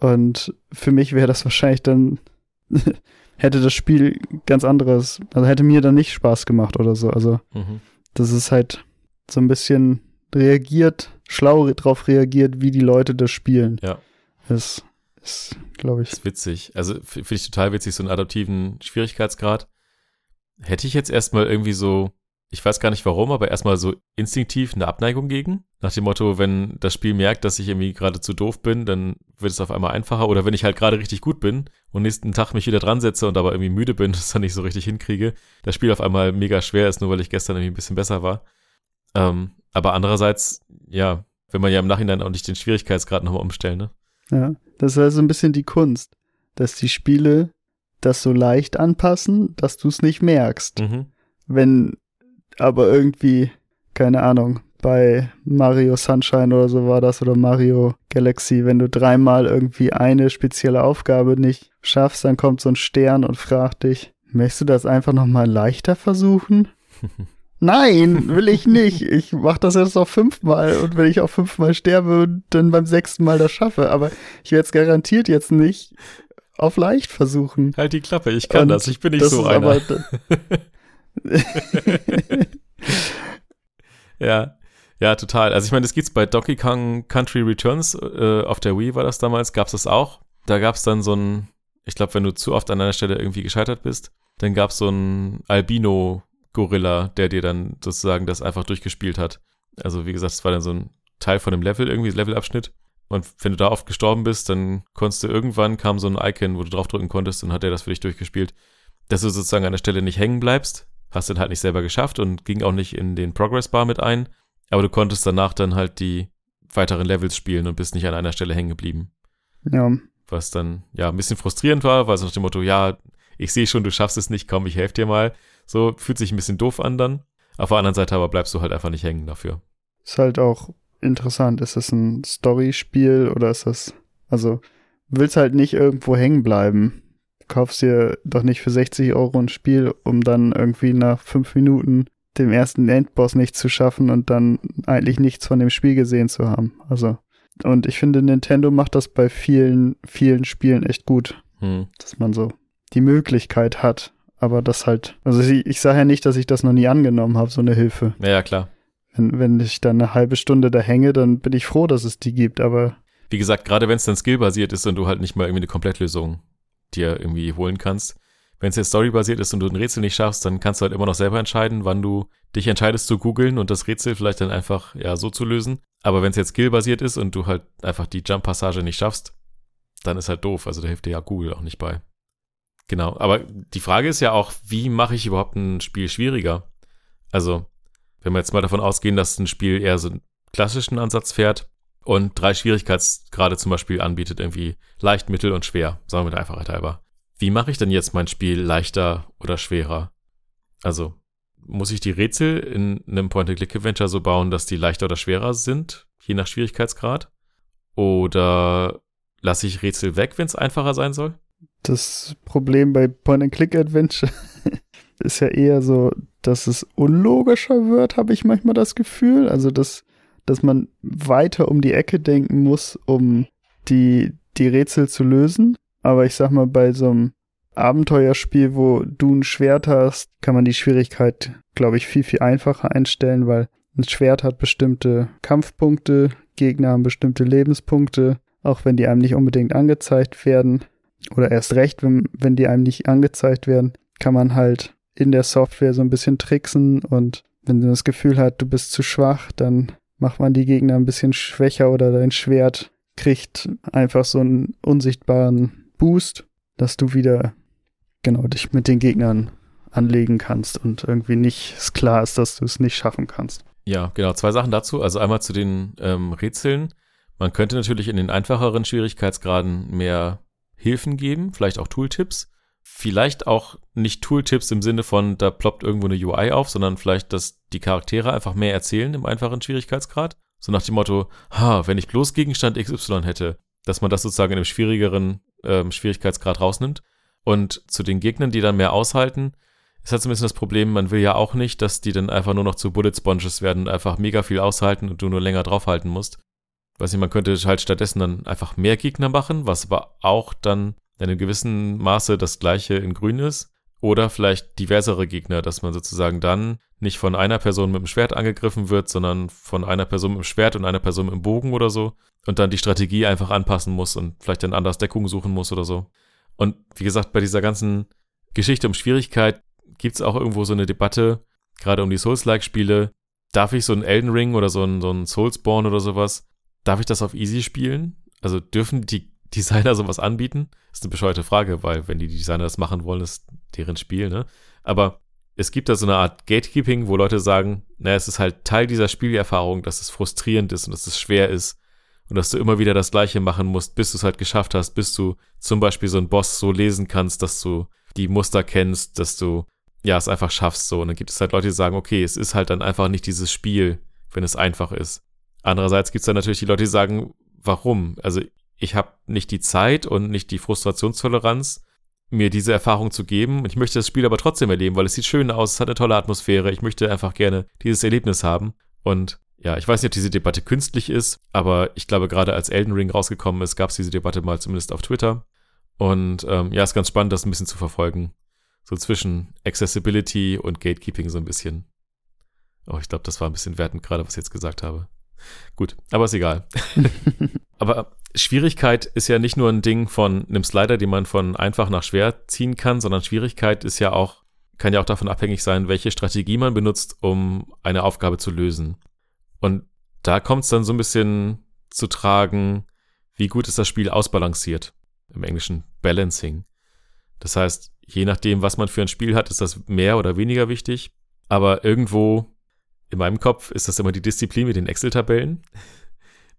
Und für mich wäre das wahrscheinlich dann, hätte das Spiel ganz anderes, also hätte mir dann nicht Spaß gemacht oder so. Also mhm. das ist halt so ein bisschen reagiert, schlau drauf reagiert, wie die Leute das spielen. Ja. Das ist, glaube ich. Das ist witzig. Also finde ich total witzig, so einen adaptiven Schwierigkeitsgrad. Hätte ich jetzt erstmal irgendwie so, ich weiß gar nicht warum, aber erstmal so instinktiv eine Abneigung gegen. Nach dem Motto, wenn das Spiel merkt, dass ich irgendwie gerade zu doof bin, dann wird es auf einmal einfacher. Oder wenn ich halt gerade richtig gut bin und nächsten Tag mich wieder dran setze und aber irgendwie müde bin, das dann nicht so richtig hinkriege, das Spiel auf einmal mega schwer ist, nur weil ich gestern irgendwie ein bisschen besser war. Ähm, aber andererseits, ja, wenn man ja im Nachhinein auch nicht den Schwierigkeitsgrad nochmal umstellen, ne? Ja, das ist also ein bisschen die Kunst, dass die Spiele das so leicht anpassen, dass du es nicht merkst. Mhm. Wenn aber irgendwie, keine Ahnung, bei Mario Sunshine oder so war das oder Mario Galaxy, wenn du dreimal irgendwie eine spezielle Aufgabe nicht schaffst, dann kommt so ein Stern und fragt dich, möchtest du das einfach nochmal leichter versuchen? Nein, will ich nicht. Ich mach das jetzt noch fünfmal und wenn ich auch fünfmal sterbe, dann beim sechsten Mal das schaffe. Aber ich werde es garantiert jetzt nicht auf leicht versuchen. Halt die Klappe, ich kann und das. Ich bin nicht so einer. ja. Ja, total. Also ich meine, das gibt's bei Donkey Kong Country Returns äh, auf der Wii war das damals, gab's das auch. Da gab's dann so ein, ich glaube, wenn du zu oft an einer Stelle irgendwie gescheitert bist, dann gab's so ein Albino Gorilla, der dir dann sozusagen das einfach durchgespielt hat. Also wie gesagt, es war dann so ein Teil von dem Level irgendwie, Levelabschnitt. Und wenn du da oft gestorben bist, dann konntest du irgendwann kam so ein Icon, wo du draufdrücken konntest und hat er das für dich durchgespielt. Dass du sozusagen an der Stelle nicht hängen bleibst, hast dann halt nicht selber geschafft und ging auch nicht in den Progress Bar mit ein. Aber du konntest danach dann halt die weiteren Levels spielen und bist nicht an einer Stelle hängen geblieben. Ja. Was dann ja ein bisschen frustrierend war, weil es nach dem Motto, ja, ich sehe schon, du schaffst es nicht, komm, ich helfe dir mal. So fühlt sich ein bisschen doof an dann. Auf der anderen Seite aber bleibst du halt einfach nicht hängen dafür. Ist halt auch interessant. Ist das ein Story-Spiel oder ist das, also, willst halt nicht irgendwo hängen bleiben. Du kaufst dir doch nicht für 60 Euro ein Spiel, um dann irgendwie nach fünf Minuten dem ersten Endboss nicht zu schaffen und dann eigentlich nichts von dem Spiel gesehen zu haben. Also, und ich finde, Nintendo macht das bei vielen, vielen Spielen echt gut. Hm. Dass man so die Möglichkeit hat, aber das halt, also ich, ich sage ja nicht, dass ich das noch nie angenommen habe, so eine Hilfe. Ja, ja, klar. Wenn, wenn ich dann eine halbe Stunde da hänge, dann bin ich froh, dass es die gibt, aber. Wie gesagt, gerade wenn es dann skillbasiert ist und du halt nicht mal irgendwie eine Komplettlösung dir irgendwie holen kannst, wenn es jetzt storybasiert ist und du ein Rätsel nicht schaffst, dann kannst du halt immer noch selber entscheiden, wann du dich entscheidest zu googeln und das Rätsel vielleicht dann einfach ja so zu lösen. Aber wenn es jetzt skillbasiert ist und du halt einfach die Jump-Passage nicht schaffst, dann ist halt doof. Also da hilft dir ja Google auch nicht bei. Genau, aber die Frage ist ja auch, wie mache ich überhaupt ein Spiel schwieriger? Also, wenn wir jetzt mal davon ausgehen, dass ein Spiel eher so einen klassischen Ansatz fährt und drei Schwierigkeitsgrade zum Beispiel anbietet, irgendwie leicht, mittel und schwer, sagen wir da einfach halber. Wie mache ich denn jetzt mein Spiel leichter oder schwerer? Also, muss ich die Rätsel in einem Point-and-Click-Adventure so bauen, dass die leichter oder schwerer sind, je nach Schwierigkeitsgrad? Oder lasse ich Rätsel weg, wenn es einfacher sein soll? Das Problem bei Point-and-Click-Adventure ist ja eher so, dass es unlogischer wird, habe ich manchmal das Gefühl. Also, dass, dass man weiter um die Ecke denken muss, um die, die Rätsel zu lösen. Aber ich sag mal, bei so einem Abenteuerspiel, wo du ein Schwert hast, kann man die Schwierigkeit, glaube ich, viel, viel einfacher einstellen, weil ein Schwert hat bestimmte Kampfpunkte, Gegner haben bestimmte Lebenspunkte, auch wenn die einem nicht unbedingt angezeigt werden. Oder erst recht, wenn, wenn die einem nicht angezeigt werden, kann man halt in der Software so ein bisschen tricksen und wenn du das Gefühl hat, du bist zu schwach, dann macht man die Gegner ein bisschen schwächer oder dein Schwert kriegt einfach so einen unsichtbaren Boost, dass du wieder genau dich mit den Gegnern anlegen kannst und irgendwie nicht klar ist, dass du es nicht schaffen kannst. Ja, genau. Zwei Sachen dazu. Also einmal zu den ähm, Rätseln. Man könnte natürlich in den einfacheren Schwierigkeitsgraden mehr Hilfen geben, vielleicht auch Tooltips. Vielleicht auch nicht Tooltips im Sinne von, da ploppt irgendwo eine UI auf, sondern vielleicht, dass die Charaktere einfach mehr erzählen im einfachen Schwierigkeitsgrad. So nach dem Motto, ha, wenn ich bloß Gegenstand XY hätte, dass man das sozusagen in einem schwierigeren ähm, Schwierigkeitsgrad rausnimmt. Und zu den Gegnern, die dann mehr aushalten, ist halt so ein bisschen das Problem, man will ja auch nicht, dass die dann einfach nur noch zu Bullet Sponges werden und einfach mega viel aushalten und du nur länger draufhalten musst. Weiß nicht, man könnte halt stattdessen dann einfach mehr Gegner machen, was aber auch dann in einem gewissen Maße das gleiche in grün ist. Oder vielleicht diversere Gegner, dass man sozusagen dann nicht von einer Person mit dem Schwert angegriffen wird, sondern von einer Person mit dem Schwert und einer Person mit dem Bogen oder so. Und dann die Strategie einfach anpassen muss und vielleicht dann anders Deckung suchen muss oder so. Und wie gesagt, bei dieser ganzen Geschichte um Schwierigkeit gibt es auch irgendwo so eine Debatte, gerade um die Souls-like-Spiele. Darf ich so einen Elden Ring oder so einen, so einen Soulsborne oder sowas, darf ich das auf Easy spielen? Also dürfen die Designer sowas anbieten? Das ist eine bescheuerte Frage, weil wenn die Designer das machen wollen, ist deren Spiel, ne? Aber es gibt da so eine Art Gatekeeping, wo Leute sagen, naja, es ist halt Teil dieser Spielerfahrung, dass es frustrierend ist und dass es schwer ist und dass du immer wieder das Gleiche machen musst, bis du es halt geschafft hast, bis du zum Beispiel so einen Boss so lesen kannst, dass du die Muster kennst, dass du ja es einfach schaffst so. Und dann gibt es halt Leute, die sagen, okay, es ist halt dann einfach nicht dieses Spiel, wenn es einfach ist. Andererseits gibt es dann natürlich die Leute, die sagen, warum? Also ich habe nicht die Zeit und nicht die Frustrationstoleranz, mir diese Erfahrung zu geben. Ich möchte das Spiel aber trotzdem erleben, weil es sieht schön aus, es hat eine tolle Atmosphäre. Ich möchte einfach gerne dieses Erlebnis haben. Und ja, ich weiß nicht, ob diese Debatte künstlich ist, aber ich glaube, gerade als Elden Ring rausgekommen ist, gab es diese Debatte mal zumindest auf Twitter. Und ähm, ja, ist ganz spannend, das ein bisschen zu verfolgen. So zwischen Accessibility und Gatekeeping so ein bisschen. Oh, ich glaube, das war ein bisschen wertend gerade, was ich jetzt gesagt habe. Gut, aber ist egal. aber Schwierigkeit ist ja nicht nur ein Ding von einem Slider, den man von einfach nach schwer ziehen kann, sondern Schwierigkeit ist ja auch, kann ja auch davon abhängig sein, welche Strategie man benutzt, um eine Aufgabe zu lösen. Und da kommt es dann so ein bisschen zu tragen, wie gut ist das Spiel ausbalanciert. Im Englischen Balancing. Das heißt, je nachdem, was man für ein Spiel hat, ist das mehr oder weniger wichtig. Aber irgendwo in meinem Kopf ist das immer die Disziplin mit den Excel-Tabellen.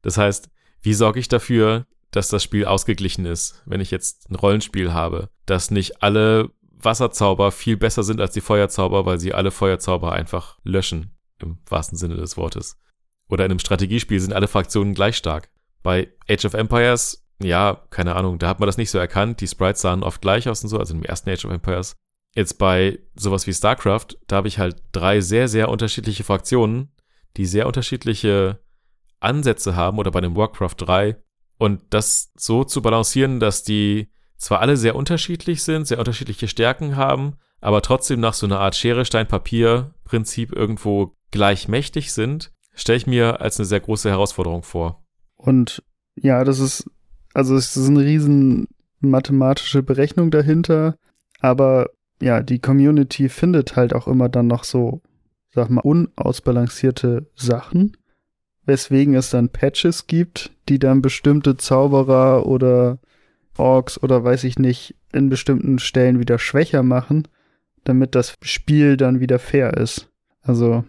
Das heißt, wie sorge ich dafür, dass das Spiel ausgeglichen ist, wenn ich jetzt ein Rollenspiel habe, dass nicht alle Wasserzauber viel besser sind als die Feuerzauber, weil sie alle Feuerzauber einfach löschen, im wahrsten Sinne des Wortes. Oder in einem Strategiespiel sind alle Fraktionen gleich stark. Bei Age of Empires, ja, keine Ahnung, da hat man das nicht so erkannt. Die Sprites sahen oft gleich aus und so, also im ersten Age of Empires. Jetzt bei sowas wie StarCraft, da habe ich halt drei sehr, sehr unterschiedliche Fraktionen, die sehr unterschiedliche Ansätze haben oder bei dem Warcraft 3 und das so zu balancieren, dass die zwar alle sehr unterschiedlich sind, sehr unterschiedliche Stärken haben, aber trotzdem nach so einer Art Schere, Stein, Papier Prinzip irgendwo gleich mächtig sind, stelle ich mir als eine sehr große Herausforderung vor. Und ja, das ist, also es ist eine riesen mathematische Berechnung dahinter, Aber ja, die Community findet halt auch immer dann noch so, sag mal, unausbalancierte Sachen, weswegen es dann Patches gibt, die dann bestimmte Zauberer oder Orks oder weiß ich nicht, in bestimmten Stellen wieder schwächer machen, damit das Spiel dann wieder fair ist. Also,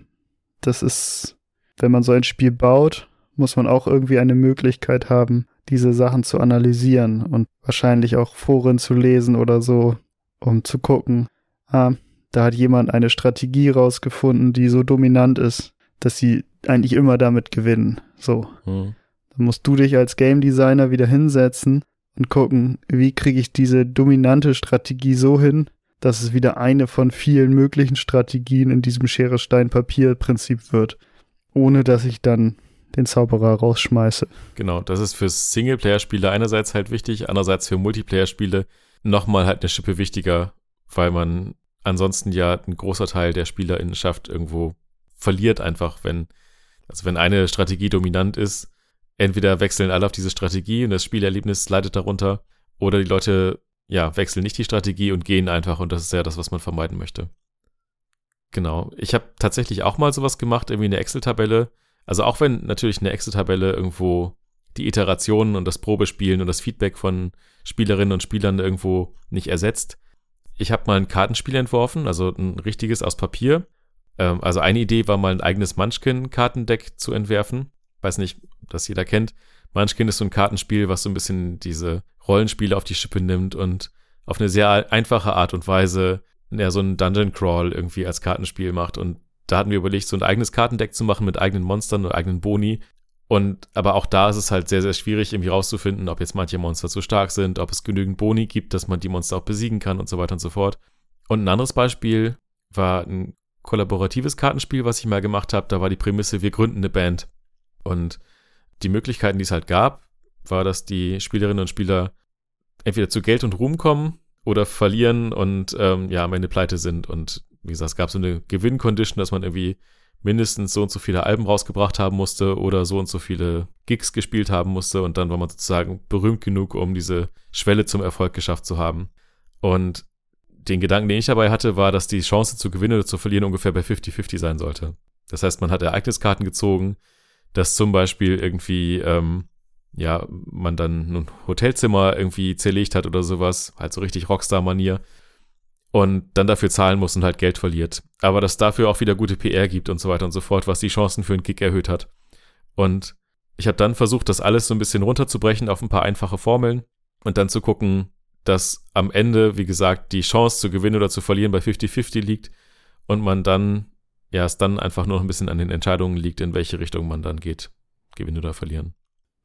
das ist, wenn man so ein Spiel baut, muss man auch irgendwie eine Möglichkeit haben, diese Sachen zu analysieren und wahrscheinlich auch Foren zu lesen oder so, um zu gucken, ah, da hat jemand eine Strategie rausgefunden, die so dominant ist, dass sie eigentlich immer damit gewinnen. So. Hm. Dann musst du dich als Game Designer wieder hinsetzen und gucken, wie kriege ich diese dominante Strategie so hin, dass es wieder eine von vielen möglichen Strategien in diesem Schere-Stein-Papier-Prinzip wird, ohne dass ich dann den Zauberer rausschmeiße. Genau, das ist für Singleplayer-Spiele einerseits halt wichtig, andererseits für Multiplayer-Spiele nochmal halt eine Schippe wichtiger, weil man ansonsten ja ein großer Teil der SpielerInnenschaft irgendwo verliert einfach, wenn, also wenn eine Strategie dominant ist, entweder wechseln alle auf diese Strategie und das Spielerlebnis leidet darunter, oder die Leute, ja, wechseln nicht die Strategie und gehen einfach und das ist ja das, was man vermeiden möchte. Genau. Ich habe tatsächlich auch mal sowas gemacht, irgendwie eine Excel-Tabelle. Also auch wenn natürlich eine Excel-Tabelle irgendwo die Iterationen und das Probespielen und das Feedback von Spielerinnen und Spielern irgendwo nicht ersetzt. Ich habe mal ein Kartenspiel entworfen, also ein richtiges aus Papier. Ähm, also eine Idee war mal ein eigenes Munchkin-Kartendeck zu entwerfen. Weiß nicht, das jeder kennt. Munchkin ist so ein Kartenspiel, was so ein bisschen diese Rollenspiele auf die Schippe nimmt und auf eine sehr einfache Art und Weise ja, so ein Dungeon Crawl irgendwie als Kartenspiel macht. Und da hatten wir überlegt, so ein eigenes Kartendeck zu machen mit eigenen Monstern und eigenen Boni, und aber auch da ist es halt sehr, sehr schwierig, irgendwie rauszufinden, ob jetzt manche Monster zu stark sind, ob es genügend Boni gibt, dass man die Monster auch besiegen kann und so weiter und so fort. Und ein anderes Beispiel war ein kollaboratives Kartenspiel, was ich mal gemacht habe. Da war die Prämisse, wir gründen eine Band. Und die Möglichkeiten, die es halt gab, war, dass die Spielerinnen und Spieler entweder zu Geld und Ruhm kommen oder verlieren und ähm, ja, am Ende pleite sind. Und wie gesagt, es gab so eine Gewinncondition, dass man irgendwie mindestens so und so viele Alben rausgebracht haben musste oder so und so viele Gigs gespielt haben musste und dann war man sozusagen berühmt genug, um diese Schwelle zum Erfolg geschafft zu haben. Und den Gedanken, den ich dabei hatte, war, dass die Chance zu gewinnen oder zu verlieren ungefähr bei 50-50 sein sollte. Das heißt, man hat Ereigniskarten gezogen, dass zum Beispiel irgendwie, ähm, ja, man dann ein Hotelzimmer irgendwie zerlegt hat oder sowas, halt so richtig Rockstar-Manier und dann dafür zahlen muss und halt Geld verliert. Aber dass dafür auch wieder gute PR gibt und so weiter und so fort, was die Chancen für einen Gig erhöht hat. Und ich habe dann versucht, das alles so ein bisschen runterzubrechen auf ein paar einfache Formeln und dann zu gucken, dass am Ende, wie gesagt, die Chance zu gewinnen oder zu verlieren bei 50-50 liegt und man dann, ja, es dann einfach nur noch ein bisschen an den Entscheidungen liegt, in welche Richtung man dann geht, gewinnen oder verlieren.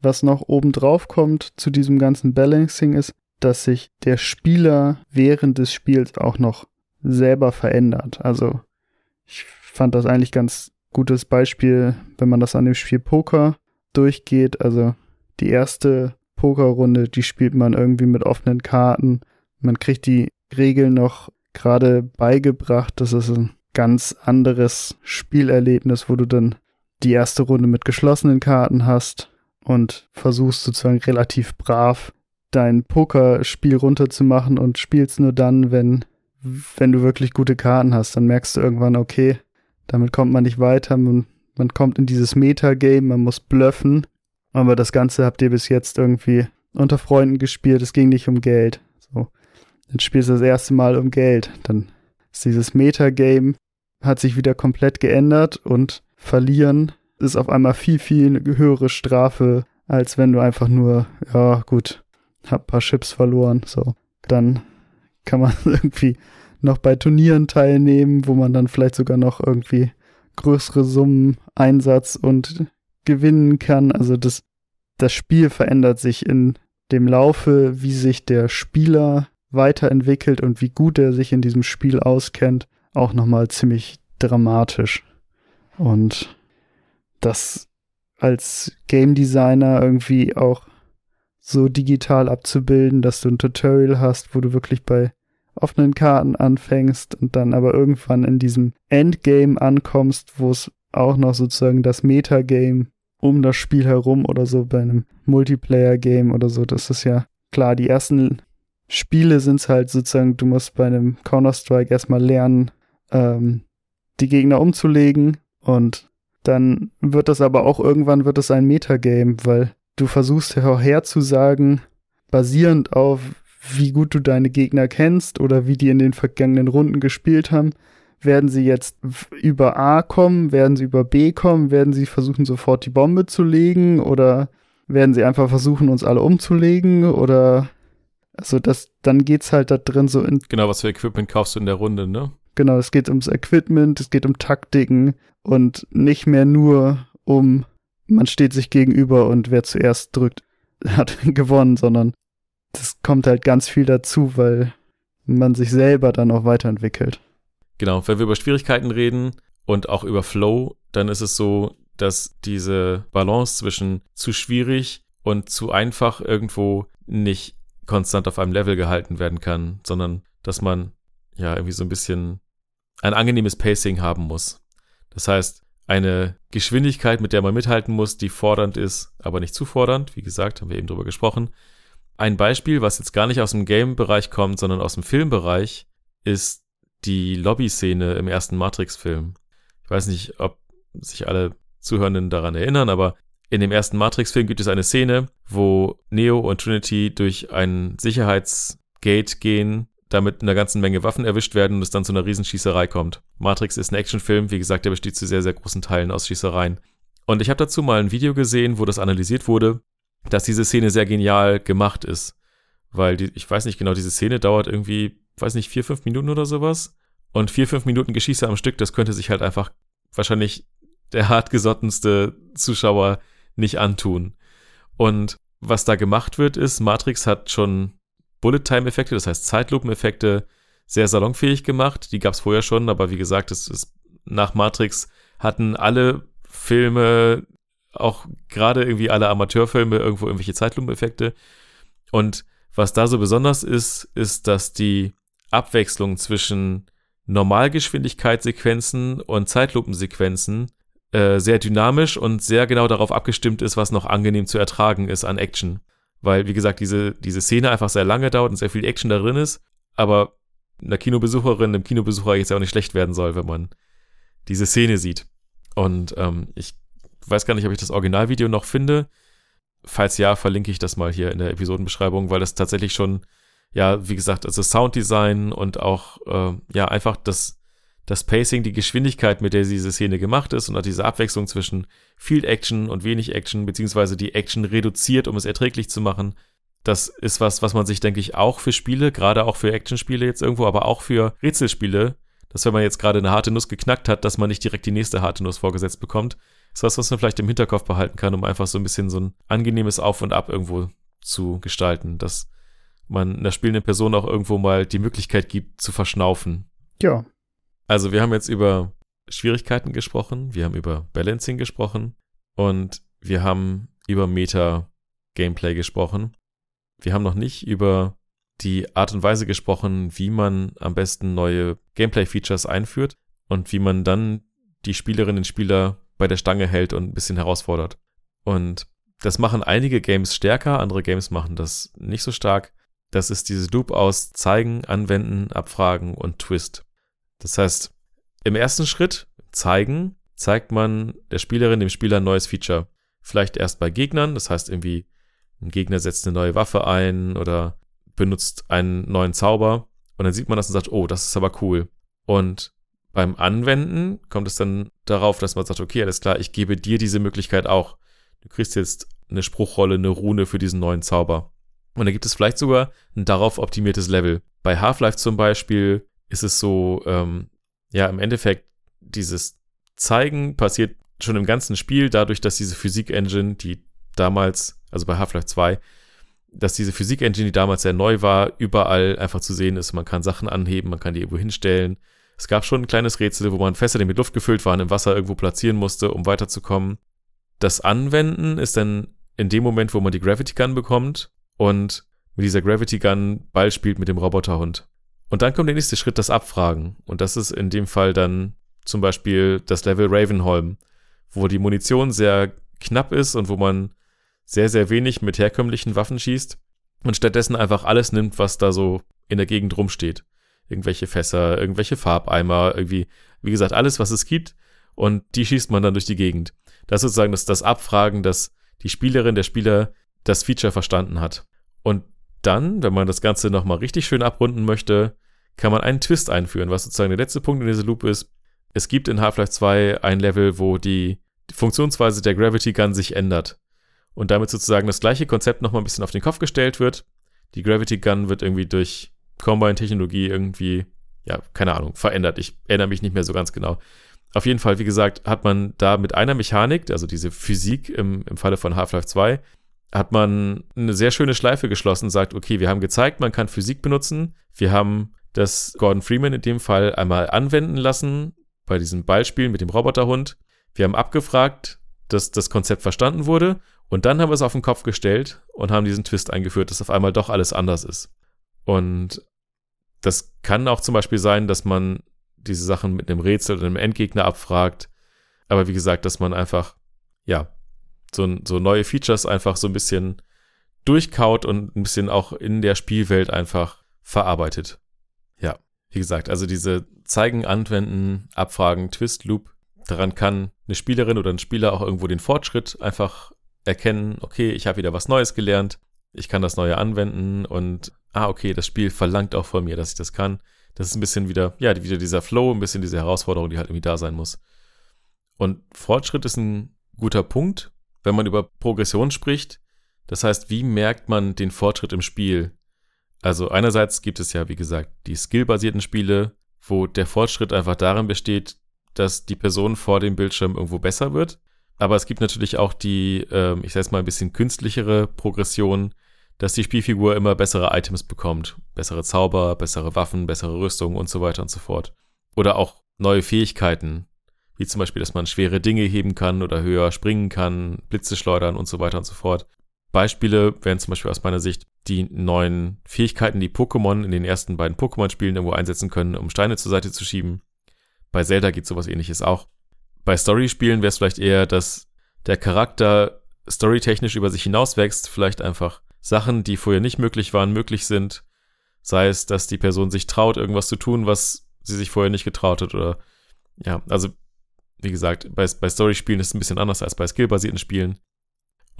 Was noch obendrauf kommt zu diesem ganzen Balancing ist, dass sich der Spieler während des Spiels auch noch selber verändert. Also ich fand das eigentlich ganz gutes Beispiel, wenn man das an dem Spiel Poker durchgeht. Also die erste Pokerrunde, die spielt man irgendwie mit offenen Karten. Man kriegt die Regeln noch gerade beigebracht. Das ist ein ganz anderes Spielerlebnis, wo du dann die erste Runde mit geschlossenen Karten hast und versuchst sozusagen relativ brav dein Pokerspiel runterzumachen und spielst nur dann, wenn, wenn du wirklich gute Karten hast. Dann merkst du irgendwann, okay, damit kommt man nicht weiter. Man, man kommt in dieses Metagame, man muss bluffen. Aber das Ganze habt ihr bis jetzt irgendwie unter Freunden gespielt. Es ging nicht um Geld. So. Dann spielst du das erste Mal um Geld. Dann ist dieses Metagame hat sich wieder komplett geändert und verlieren ist auf einmal viel, viel höhere Strafe, als wenn du einfach nur, ja, gut, hab paar Chips verloren, so. Dann kann man irgendwie noch bei Turnieren teilnehmen, wo man dann vielleicht sogar noch irgendwie größere Summen Einsatz und gewinnen kann. Also das, das Spiel verändert sich in dem Laufe, wie sich der Spieler weiterentwickelt und wie gut er sich in diesem Spiel auskennt, auch nochmal ziemlich dramatisch. Und das als Game Designer irgendwie auch so digital abzubilden, dass du ein Tutorial hast, wo du wirklich bei offenen Karten anfängst und dann aber irgendwann in diesem Endgame ankommst, wo es auch noch sozusagen das Metagame um das Spiel herum oder so bei einem Multiplayer-Game oder so, das ist ja klar, die ersten Spiele sind es halt sozusagen, du musst bei einem Counter-Strike erstmal lernen, ähm, die Gegner umzulegen und dann wird das aber auch irgendwann wird es ein Metagame, weil du versuchst vorherzusagen, basierend auf wie gut du deine Gegner kennst oder wie die in den vergangenen Runden gespielt haben, werden sie jetzt über A kommen, werden sie über B kommen, werden sie versuchen sofort die Bombe zu legen oder werden sie einfach versuchen uns alle umzulegen oder also das dann geht's halt da drin so in Genau, was für Equipment kaufst du in der Runde, ne? Genau, es geht ums Equipment, es geht um Taktiken und nicht mehr nur um man steht sich gegenüber und wer zuerst drückt, hat gewonnen, sondern das kommt halt ganz viel dazu, weil man sich selber dann auch weiterentwickelt. Genau, wenn wir über Schwierigkeiten reden und auch über Flow, dann ist es so, dass diese Balance zwischen zu schwierig und zu einfach irgendwo nicht konstant auf einem Level gehalten werden kann, sondern dass man ja irgendwie so ein bisschen ein angenehmes Pacing haben muss. Das heißt, eine Geschwindigkeit, mit der man mithalten muss, die fordernd ist, aber nicht zu fordernd. Wie gesagt, haben wir eben drüber gesprochen. Ein Beispiel, was jetzt gar nicht aus dem Game-Bereich kommt, sondern aus dem Filmbereich, ist die Lobby-Szene im ersten Matrix-Film. Ich weiß nicht, ob sich alle Zuhörenden daran erinnern, aber in dem ersten Matrix-Film gibt es eine Szene, wo Neo und Trinity durch ein Sicherheitsgate gehen, damit eine ganze Menge Waffen erwischt werden und es dann zu einer Riesenschießerei kommt. Matrix ist ein Actionfilm, wie gesagt, der besteht zu sehr, sehr großen Teilen aus Schießereien. Und ich habe dazu mal ein Video gesehen, wo das analysiert wurde, dass diese Szene sehr genial gemacht ist. Weil die, ich weiß nicht genau, diese Szene dauert irgendwie weiß nicht, vier, fünf Minuten oder sowas. Und vier, fünf Minuten Geschieße am Stück, das könnte sich halt einfach wahrscheinlich der hartgesottenste Zuschauer nicht antun. Und was da gemacht wird, ist, Matrix hat schon Bullet-Time-Effekte, das heißt Zeitlupen-Effekte, sehr salonfähig gemacht. Die gab es vorher schon, aber wie gesagt, es ist nach Matrix hatten alle Filme, auch gerade irgendwie alle Amateurfilme, irgendwo irgendwelche Zeitlupeneffekte. Und was da so besonders ist, ist, dass die Abwechslung zwischen Normalgeschwindigkeitssequenzen und Zeitlupensequenzen äh, sehr dynamisch und sehr genau darauf abgestimmt ist, was noch angenehm zu ertragen ist an Action. Weil, wie gesagt, diese, diese Szene einfach sehr lange dauert und sehr viel Action da drin ist, aber einer Kinobesucherin, einem Kinobesucher jetzt ja auch nicht schlecht werden soll, wenn man diese Szene sieht. Und ähm, ich weiß gar nicht, ob ich das Originalvideo noch finde. Falls ja, verlinke ich das mal hier in der Episodenbeschreibung, weil das tatsächlich schon ja, wie gesagt, also Sounddesign und auch, äh, ja, einfach das, das Pacing, die Geschwindigkeit, mit der diese Szene gemacht ist und auch diese Abwechslung zwischen viel Action und wenig Action, beziehungsweise die Action reduziert, um es erträglich zu machen. Das ist was, was man sich, denke ich, auch für Spiele, gerade auch für Actionspiele jetzt irgendwo, aber auch für Rätselspiele, dass wenn man jetzt gerade eine harte Nuss geknackt hat, dass man nicht direkt die nächste harte Nuss vorgesetzt bekommt. Das ist was, was man vielleicht im Hinterkopf behalten kann, um einfach so ein bisschen so ein angenehmes Auf und Ab irgendwo zu gestalten. Das man einer spielenden Person auch irgendwo mal die Möglichkeit gibt, zu verschnaufen. Ja. Also wir haben jetzt über Schwierigkeiten gesprochen, wir haben über Balancing gesprochen und wir haben über Meta-Gameplay gesprochen. Wir haben noch nicht über die Art und Weise gesprochen, wie man am besten neue Gameplay-Features einführt und wie man dann die Spielerinnen und Spieler bei der Stange hält und ein bisschen herausfordert. Und das machen einige Games stärker, andere Games machen das nicht so stark. Das ist dieses Loop aus Zeigen, Anwenden, Abfragen und Twist. Das heißt, im ersten Schritt, Zeigen, zeigt man der Spielerin, dem Spieler ein neues Feature. Vielleicht erst bei Gegnern, das heißt irgendwie, ein Gegner setzt eine neue Waffe ein oder benutzt einen neuen Zauber und dann sieht man das und sagt, oh, das ist aber cool. Und beim Anwenden kommt es dann darauf, dass man sagt, okay, alles klar, ich gebe dir diese Möglichkeit auch. Du kriegst jetzt eine Spruchrolle, eine Rune für diesen neuen Zauber. Und da gibt es vielleicht sogar ein darauf optimiertes Level. Bei Half-Life zum Beispiel ist es so, ähm, ja, im Endeffekt, dieses Zeigen passiert schon im ganzen Spiel, dadurch, dass diese Physik-Engine, die damals, also bei Half-Life 2, dass diese Physik-Engine, die damals sehr neu war, überall einfach zu sehen ist. Man kann Sachen anheben, man kann die irgendwo hinstellen. Es gab schon ein kleines Rätsel, wo man Fässer, die mit Luft gefüllt waren, im Wasser irgendwo platzieren musste, um weiterzukommen. Das Anwenden ist dann in dem Moment, wo man die Gravity Gun bekommt und mit dieser Gravity Gun Ball spielt mit dem Roboterhund. Und dann kommt der nächste Schritt, das Abfragen. Und das ist in dem Fall dann zum Beispiel das Level Ravenholm, wo die Munition sehr knapp ist und wo man sehr, sehr wenig mit herkömmlichen Waffen schießt. und stattdessen einfach alles nimmt, was da so in der Gegend rumsteht. Irgendwelche Fässer, irgendwelche Farbeimer, irgendwie, wie gesagt, alles, was es gibt und die schießt man dann durch die Gegend. Das ist sozusagen das, das Abfragen, dass die Spielerin, der Spieler das Feature verstanden hat. Und dann, wenn man das Ganze nochmal richtig schön abrunden möchte, kann man einen Twist einführen, was sozusagen der letzte Punkt in dieser Loop ist. Es gibt in Half-Life 2 ein Level, wo die, Funktionsweise der Gravity Gun sich ändert. Und damit sozusagen das gleiche Konzept nochmal ein bisschen auf den Kopf gestellt wird. Die Gravity Gun wird irgendwie durch Combine-Technologie irgendwie, ja, keine Ahnung, verändert. Ich erinnere mich nicht mehr so ganz genau. Auf jeden Fall, wie gesagt, hat man da mit einer Mechanik, also diese Physik im, im Falle von Half-Life 2, hat man eine sehr schöne Schleife geschlossen, sagt, okay, wir haben gezeigt, man kann Physik benutzen. Wir haben das Gordon Freeman in dem Fall einmal anwenden lassen bei diesem Ballspiel mit dem Roboterhund. Wir haben abgefragt, dass das Konzept verstanden wurde und dann haben wir es auf den Kopf gestellt und haben diesen Twist eingeführt, dass auf einmal doch alles anders ist. Und das kann auch zum Beispiel sein, dass man diese Sachen mit einem Rätsel oder einem Endgegner abfragt. Aber wie gesagt, dass man einfach, ja, so, so neue Features einfach so ein bisschen durchkaut und ein bisschen auch in der Spielwelt einfach verarbeitet. Ja, wie gesagt, also diese Zeigen, Anwenden, Abfragen, Twist, Loop, daran kann eine Spielerin oder ein Spieler auch irgendwo den Fortschritt einfach erkennen, okay, ich habe wieder was Neues gelernt, ich kann das Neue anwenden und, ah, okay, das Spiel verlangt auch von mir, dass ich das kann. Das ist ein bisschen wieder, ja, wieder dieser Flow, ein bisschen diese Herausforderung, die halt irgendwie da sein muss. Und Fortschritt ist ein guter Punkt, wenn man über Progression spricht. Das heißt, wie merkt man den Fortschritt im Spiel? Also einerseits gibt es ja, wie gesagt, die skillbasierten Spiele, wo der Fortschritt einfach darin besteht, dass die Person vor dem Bildschirm irgendwo besser wird. Aber es gibt natürlich auch die, äh, ich sage mal, ein bisschen künstlichere Progression, dass die Spielfigur immer bessere Items bekommt. Bessere Zauber, bessere Waffen, bessere Rüstung und so weiter und so fort. Oder auch neue Fähigkeiten, wie zum Beispiel, dass man schwere Dinge heben kann oder höher springen kann, Blitze schleudern und so weiter und so fort. Beispiele wären zum Beispiel aus meiner Sicht die neuen Fähigkeiten, die Pokémon in den ersten beiden Pokémon-Spielen irgendwo einsetzen können, um Steine zur Seite zu schieben. Bei Zelda geht sowas ähnliches auch. Bei Story-Spielen wäre es vielleicht eher, dass der Charakter storytechnisch über sich hinauswächst, vielleicht einfach Sachen, die vorher nicht möglich waren, möglich sind. Sei es, dass die Person sich traut, irgendwas zu tun, was sie sich vorher nicht getraut hat oder ja, also wie gesagt, bei, bei Story-Spielen ist es ein bisschen anders als bei skillbasierten Spielen.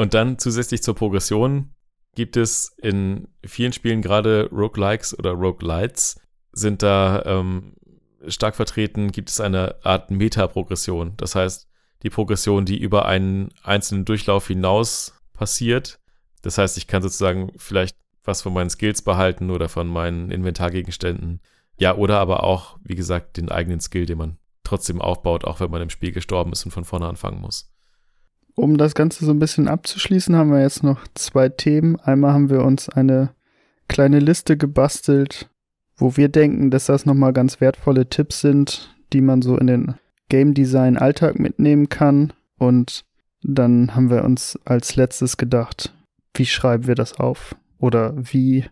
Und dann zusätzlich zur Progression gibt es in vielen Spielen, gerade Roguelikes oder Roguelites, sind da ähm, stark vertreten, gibt es eine Art Meta-Progression. Das heißt, die Progression, die über einen einzelnen Durchlauf hinaus passiert. Das heißt, ich kann sozusagen vielleicht was von meinen Skills behalten oder von meinen Inventargegenständen. Ja, oder aber auch, wie gesagt, den eigenen Skill, den man trotzdem aufbaut, auch wenn man im Spiel gestorben ist und von vorne anfangen muss. Um das Ganze so ein bisschen abzuschließen, haben wir jetzt noch zwei Themen. Einmal haben wir uns eine kleine Liste gebastelt, wo wir denken, dass das nochmal ganz wertvolle Tipps sind, die man so in den Game Design Alltag mitnehmen kann. Und dann haben wir uns als letztes gedacht, wie schreiben wir das auf? Oder wie,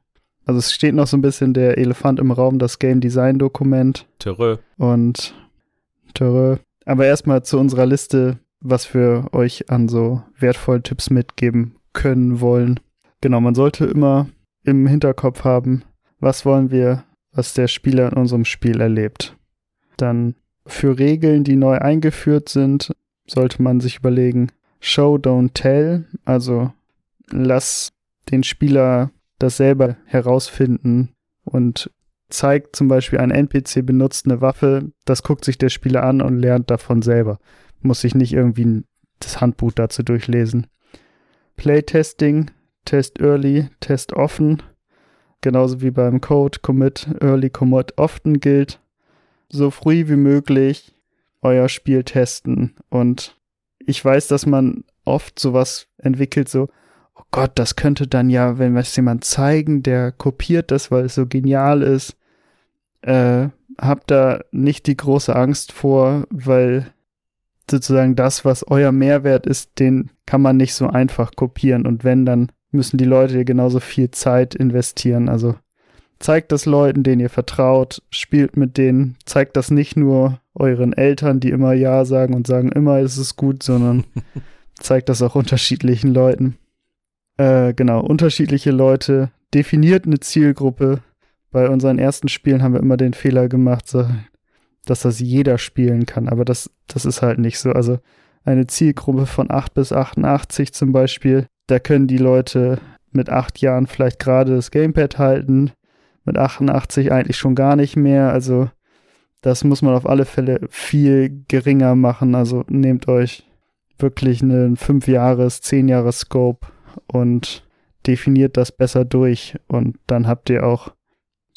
also es steht noch so ein bisschen der Elefant im Raum, das Game Design Dokument. Törö. Und Törö. Aber erstmal zu unserer Liste, was wir euch an so wertvollen Tipps mitgeben können wollen. Genau, man sollte immer im Hinterkopf haben, was wollen wir, was der Spieler in unserem Spiel erlebt. Dann für Regeln, die neu eingeführt sind, sollte man sich überlegen, Show, don't tell, also lass den Spieler das selber herausfinden und zeigt zum Beispiel ein NPC benutzt eine Waffe, das guckt sich der Spieler an und lernt davon selber muss ich nicht irgendwie das Handbuch dazu durchlesen. Playtesting, Test Early, Test Offen, genauso wie beim Code, Commit Early, Commit Often gilt. So früh wie möglich euer Spiel testen. Und ich weiß, dass man oft sowas entwickelt, so, oh Gott, das könnte dann ja, wenn wir es jemand zeigen, der kopiert das, weil es so genial ist. Äh, habt da nicht die große Angst vor, weil sozusagen das, was euer Mehrwert ist, den kann man nicht so einfach kopieren. Und wenn, dann müssen die Leute genauso viel Zeit investieren. Also zeigt das Leuten, denen ihr vertraut, spielt mit denen, zeigt das nicht nur euren Eltern, die immer Ja sagen und sagen, immer ist es gut, sondern zeigt das auch unterschiedlichen Leuten. Äh, genau, unterschiedliche Leute, definiert eine Zielgruppe. Bei unseren ersten Spielen haben wir immer den Fehler gemacht, so, dass das jeder spielen kann, aber das, das ist halt nicht so. Also eine Zielgruppe von 8 bis 88 zum Beispiel, da können die Leute mit 8 Jahren vielleicht gerade das Gamepad halten, mit 88 eigentlich schon gar nicht mehr. Also das muss man auf alle Fälle viel geringer machen. Also nehmt euch wirklich einen 5 Jahres, 10 Jahres Scope und definiert das besser durch und dann habt ihr auch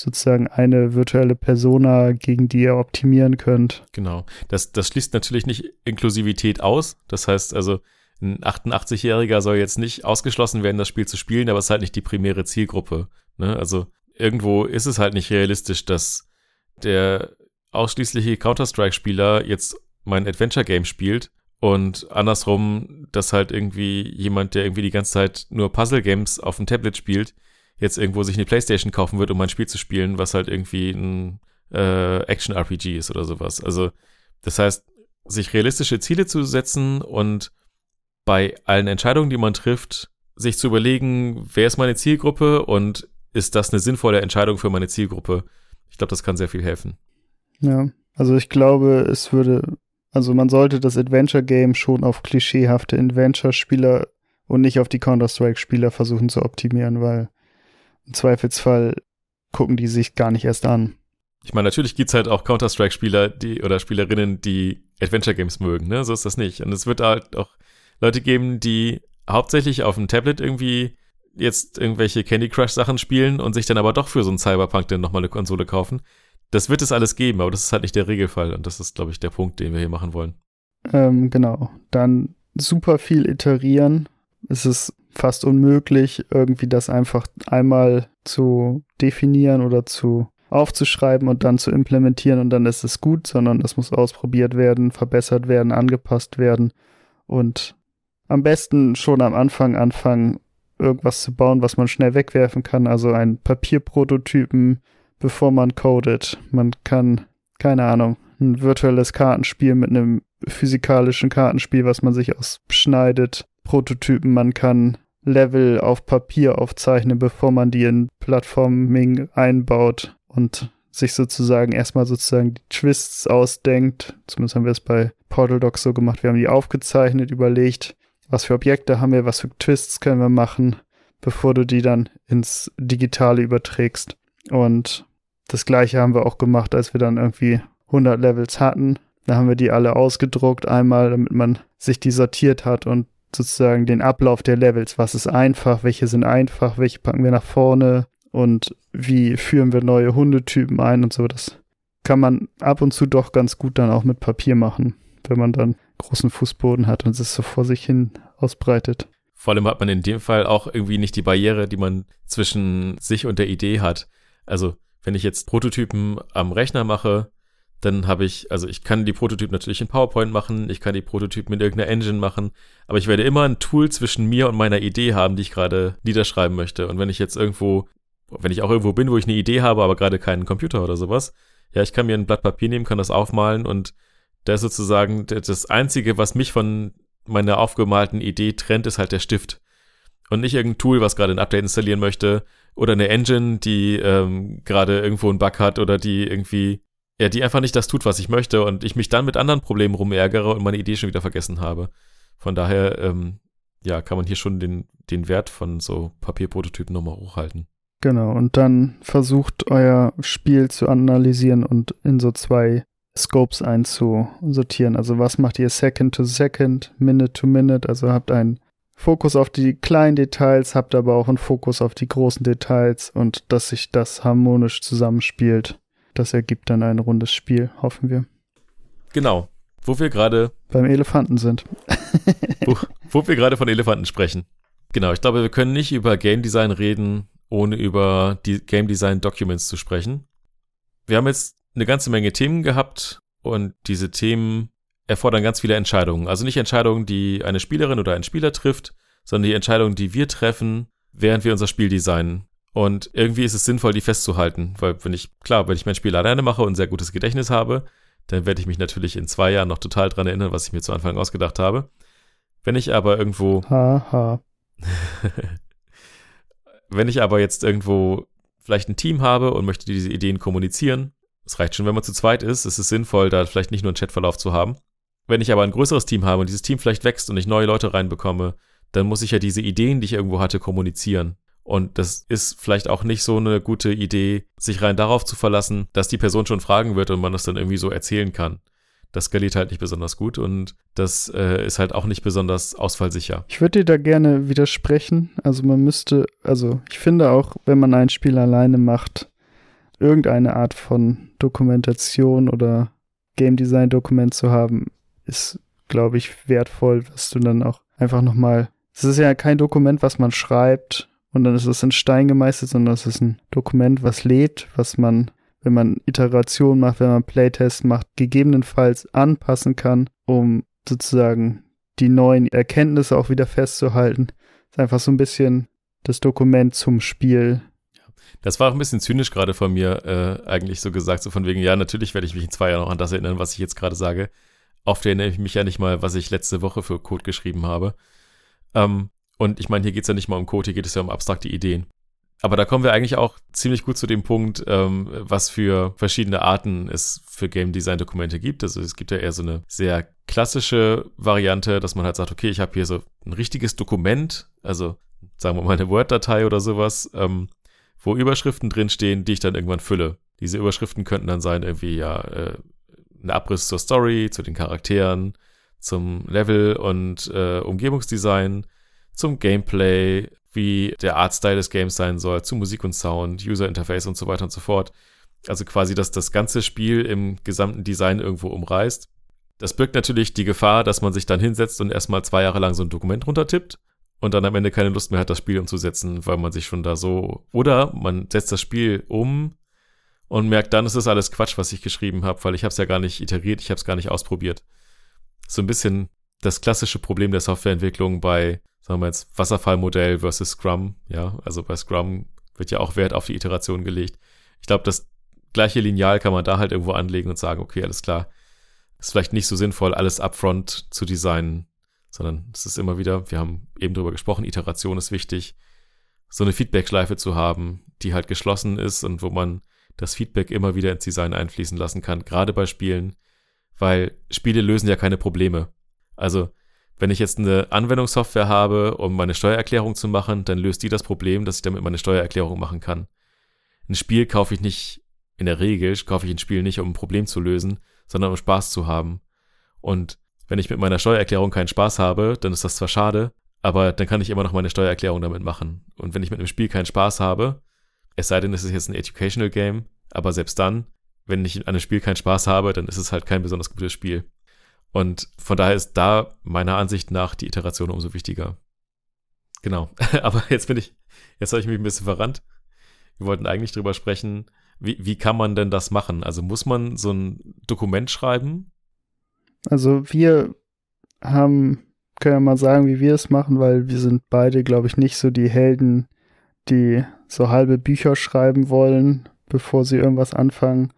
sozusagen eine virtuelle Persona, gegen die ihr optimieren könnt. Genau. Das, das schließt natürlich nicht Inklusivität aus. Das heißt also, ein 88-Jähriger soll jetzt nicht ausgeschlossen werden, das Spiel zu spielen, aber es ist halt nicht die primäre Zielgruppe. Ne? Also irgendwo ist es halt nicht realistisch, dass der ausschließliche Counter-Strike-Spieler jetzt mein Adventure-Game spielt und andersrum, dass halt irgendwie jemand, der irgendwie die ganze Zeit nur Puzzle-Games auf dem Tablet spielt, jetzt irgendwo sich eine Playstation kaufen wird, um ein Spiel zu spielen, was halt irgendwie ein äh, Action-RPG ist oder sowas. Also, das heißt, sich realistische Ziele zu setzen und bei allen Entscheidungen, die man trifft, sich zu überlegen, wer ist meine Zielgruppe und ist das eine sinnvolle Entscheidung für meine Zielgruppe? Ich glaube, das kann sehr viel helfen. Ja, also ich glaube, es würde also man sollte das Adventure-Game schon auf klischeehafte Adventure-Spieler und nicht auf die Counter-Strike-Spieler versuchen zu optimieren, weil im Zweifelsfall gucken die sich gar nicht erst an. Ich meine, natürlich gibt's halt auch Counter-Strike-Spieler, die oder Spielerinnen, die Adventure-Games mögen, ne? So ist das nicht. Und es wird halt auch Leute geben, die hauptsächlich auf dem Tablet irgendwie jetzt irgendwelche Candy Crush-Sachen spielen und sich dann aber doch für so einen Cyberpunk dann nochmal eine Konsole kaufen das wird es alles geben, aber das ist halt nicht der Regelfall. Und das ist, glaube ich, der Punkt, den wir hier machen wollen. Ähm, genau. Dann super viel iterieren. Es ist fast unmöglich, irgendwie das einfach einmal zu definieren oder zu aufzuschreiben und dann zu implementieren und dann ist es gut, sondern es muss ausprobiert werden, verbessert werden, angepasst werden und am besten schon am Anfang anfangen, irgendwas zu bauen, was man schnell wegwerfen kann, also einen Papierprototypen bevor man codet. Man kann, keine Ahnung, ein virtuelles Kartenspiel mit einem physikalischen Kartenspiel, was man sich ausschneidet, Prototypen, man kann Level auf Papier aufzeichnen, bevor man die in Plattforming einbaut und sich sozusagen erstmal sozusagen die Twists ausdenkt. Zumindest haben wir es bei Portal Docs so gemacht. Wir haben die aufgezeichnet, überlegt, was für Objekte haben wir, was für Twists können wir machen, bevor du die dann ins Digitale überträgst. Und das gleiche haben wir auch gemacht, als wir dann irgendwie 100 Levels hatten. Da haben wir die alle ausgedruckt einmal, damit man sich die sortiert hat und sozusagen den Ablauf der Levels. Was ist einfach, welche sind einfach, welche packen wir nach vorne und wie führen wir neue Hundetypen ein und so. Das kann man ab und zu doch ganz gut dann auch mit Papier machen, wenn man dann großen Fußboden hat und es so vor sich hin ausbreitet. Vor allem hat man in dem Fall auch irgendwie nicht die Barriere, die man zwischen sich und der Idee hat. Also wenn ich jetzt Prototypen am Rechner mache, dann habe ich, also ich kann die Prototypen natürlich in PowerPoint machen, ich kann die Prototypen in irgendeiner Engine machen, aber ich werde immer ein Tool zwischen mir und meiner Idee haben, die ich gerade niederschreiben möchte. Und wenn ich jetzt irgendwo, wenn ich auch irgendwo bin, wo ich eine Idee habe, aber gerade keinen Computer oder sowas, ja, ich kann mir ein Blatt Papier nehmen, kann das aufmalen und da ist sozusagen das Einzige, was mich von meiner aufgemalten Idee trennt, ist halt der Stift. Und nicht irgendein Tool, was gerade ein Update installieren möchte, oder eine Engine, die ähm, gerade irgendwo einen Bug hat oder die irgendwie, ja, die einfach nicht das tut, was ich möchte und ich mich dann mit anderen Problemen rumärgere und meine Idee schon wieder vergessen habe. Von daher, ähm, ja, kann man hier schon den, den Wert von so Papierprototypen nochmal hochhalten. Genau, und dann versucht euer Spiel zu analysieren und in so zwei Scopes einzusortieren. Also was macht ihr Second to Second, Minute to Minute? Also habt ein Fokus auf die kleinen Details, habt aber auch einen Fokus auf die großen Details und dass sich das harmonisch zusammenspielt. Das ergibt dann ein rundes Spiel, hoffen wir. Genau. Wo wir gerade beim Elefanten sind. wo, wo wir gerade von Elefanten sprechen. Genau, ich glaube, wir können nicht über Game Design reden, ohne über die Game Design Documents zu sprechen. Wir haben jetzt eine ganze Menge Themen gehabt und diese Themen erfordern ganz viele Entscheidungen. Also nicht Entscheidungen, die eine Spielerin oder ein Spieler trifft, sondern die Entscheidungen, die wir treffen, während wir unser Spiel designen. Und irgendwie ist es sinnvoll, die festzuhalten, weil wenn ich, klar, wenn ich mein Spiel alleine mache und ein sehr gutes Gedächtnis habe, dann werde ich mich natürlich in zwei Jahren noch total dran erinnern, was ich mir zu Anfang ausgedacht habe. Wenn ich aber irgendwo. Haha. Wenn ich aber jetzt irgendwo vielleicht ein Team habe und möchte diese Ideen kommunizieren, es reicht schon, wenn man zu zweit ist, es ist sinnvoll, da vielleicht nicht nur einen Chatverlauf zu haben. Wenn ich aber ein größeres Team habe und dieses Team vielleicht wächst und ich neue Leute reinbekomme, dann muss ich ja diese Ideen, die ich irgendwo hatte, kommunizieren. Und das ist vielleicht auch nicht so eine gute Idee, sich rein darauf zu verlassen, dass die Person schon fragen wird und man das dann irgendwie so erzählen kann. Das skaliert halt nicht besonders gut und das äh, ist halt auch nicht besonders ausfallsicher. Ich würde dir da gerne widersprechen. Also man müsste, also ich finde auch, wenn man ein Spiel alleine macht, irgendeine Art von Dokumentation oder Game Design Dokument zu haben, ist, glaube ich, wertvoll, was du dann auch einfach nochmal. Es ist ja kein Dokument, was man schreibt und dann ist es in Stein gemeißelt, sondern es ist ein Dokument, was lebt, was man, wenn man Iteration macht, wenn man Playtests macht, gegebenenfalls anpassen kann, um sozusagen die neuen Erkenntnisse auch wieder festzuhalten. Es ist einfach so ein bisschen das Dokument zum Spiel. Das war auch ein bisschen zynisch gerade von mir, äh, eigentlich so gesagt, so von wegen, ja, natürlich werde ich mich in zwei Jahren noch an das erinnern, was ich jetzt gerade sage. Oft erinnere ich mich ja nicht mal, was ich letzte Woche für Code geschrieben habe. Ähm, und ich meine, hier geht es ja nicht mal um Code, hier geht es ja um abstrakte Ideen. Aber da kommen wir eigentlich auch ziemlich gut zu dem Punkt, ähm, was für verschiedene Arten es für Game Design Dokumente gibt. Also es gibt ja eher so eine sehr klassische Variante, dass man halt sagt, okay, ich habe hier so ein richtiges Dokument, also sagen wir mal eine Word-Datei oder sowas, ähm, wo Überschriften drinstehen, die ich dann irgendwann fülle. Diese Überschriften könnten dann sein, irgendwie ja, äh, ein Abriss zur Story, zu den Charakteren, zum Level und äh, Umgebungsdesign, zum Gameplay, wie der Artstyle des Games sein soll, zu Musik und Sound, User Interface und so weiter und so fort. Also quasi, dass das ganze Spiel im gesamten Design irgendwo umreißt. Das birgt natürlich die Gefahr, dass man sich dann hinsetzt und erstmal zwei Jahre lang so ein Dokument runtertippt und dann am Ende keine Lust mehr hat, das Spiel umzusetzen, weil man sich schon da so. Oder man setzt das Spiel um und merkt dann, es ist alles Quatsch, was ich geschrieben habe, weil ich habe es ja gar nicht iteriert, ich habe es gar nicht ausprobiert. So ein bisschen das klassische Problem der Softwareentwicklung bei sagen wir jetzt, Wasserfallmodell versus Scrum, ja, also bei Scrum wird ja auch Wert auf die Iteration gelegt. Ich glaube, das gleiche Lineal kann man da halt irgendwo anlegen und sagen, okay, alles klar, ist vielleicht nicht so sinnvoll, alles upfront zu designen, sondern es ist immer wieder, wir haben eben drüber gesprochen, Iteration ist wichtig, so eine Feedback-Schleife zu haben, die halt geschlossen ist und wo man das Feedback immer wieder ins Design einfließen lassen kann, gerade bei Spielen, weil Spiele lösen ja keine Probleme. Also wenn ich jetzt eine Anwendungssoftware habe, um meine Steuererklärung zu machen, dann löst die das Problem, dass ich damit meine Steuererklärung machen kann. Ein Spiel kaufe ich nicht, in der Regel kaufe ich ein Spiel nicht, um ein Problem zu lösen, sondern um Spaß zu haben. Und wenn ich mit meiner Steuererklärung keinen Spaß habe, dann ist das zwar schade, aber dann kann ich immer noch meine Steuererklärung damit machen. Und wenn ich mit einem Spiel keinen Spaß habe, es sei denn, es ist jetzt ein Educational Game, aber selbst dann, wenn ich an einem Spiel keinen Spaß habe, dann ist es halt kein besonders gutes Spiel. Und von daher ist da meiner Ansicht nach die Iteration umso wichtiger. Genau. Aber jetzt bin ich, jetzt habe ich mich ein bisschen verrannt. Wir wollten eigentlich drüber sprechen, wie, wie kann man denn das machen? Also muss man so ein Dokument schreiben? Also wir haben, können ja mal sagen, wie wir es machen, weil wir sind beide, glaube ich, nicht so die Helden, die so halbe Bücher schreiben wollen, bevor sie irgendwas anfangen.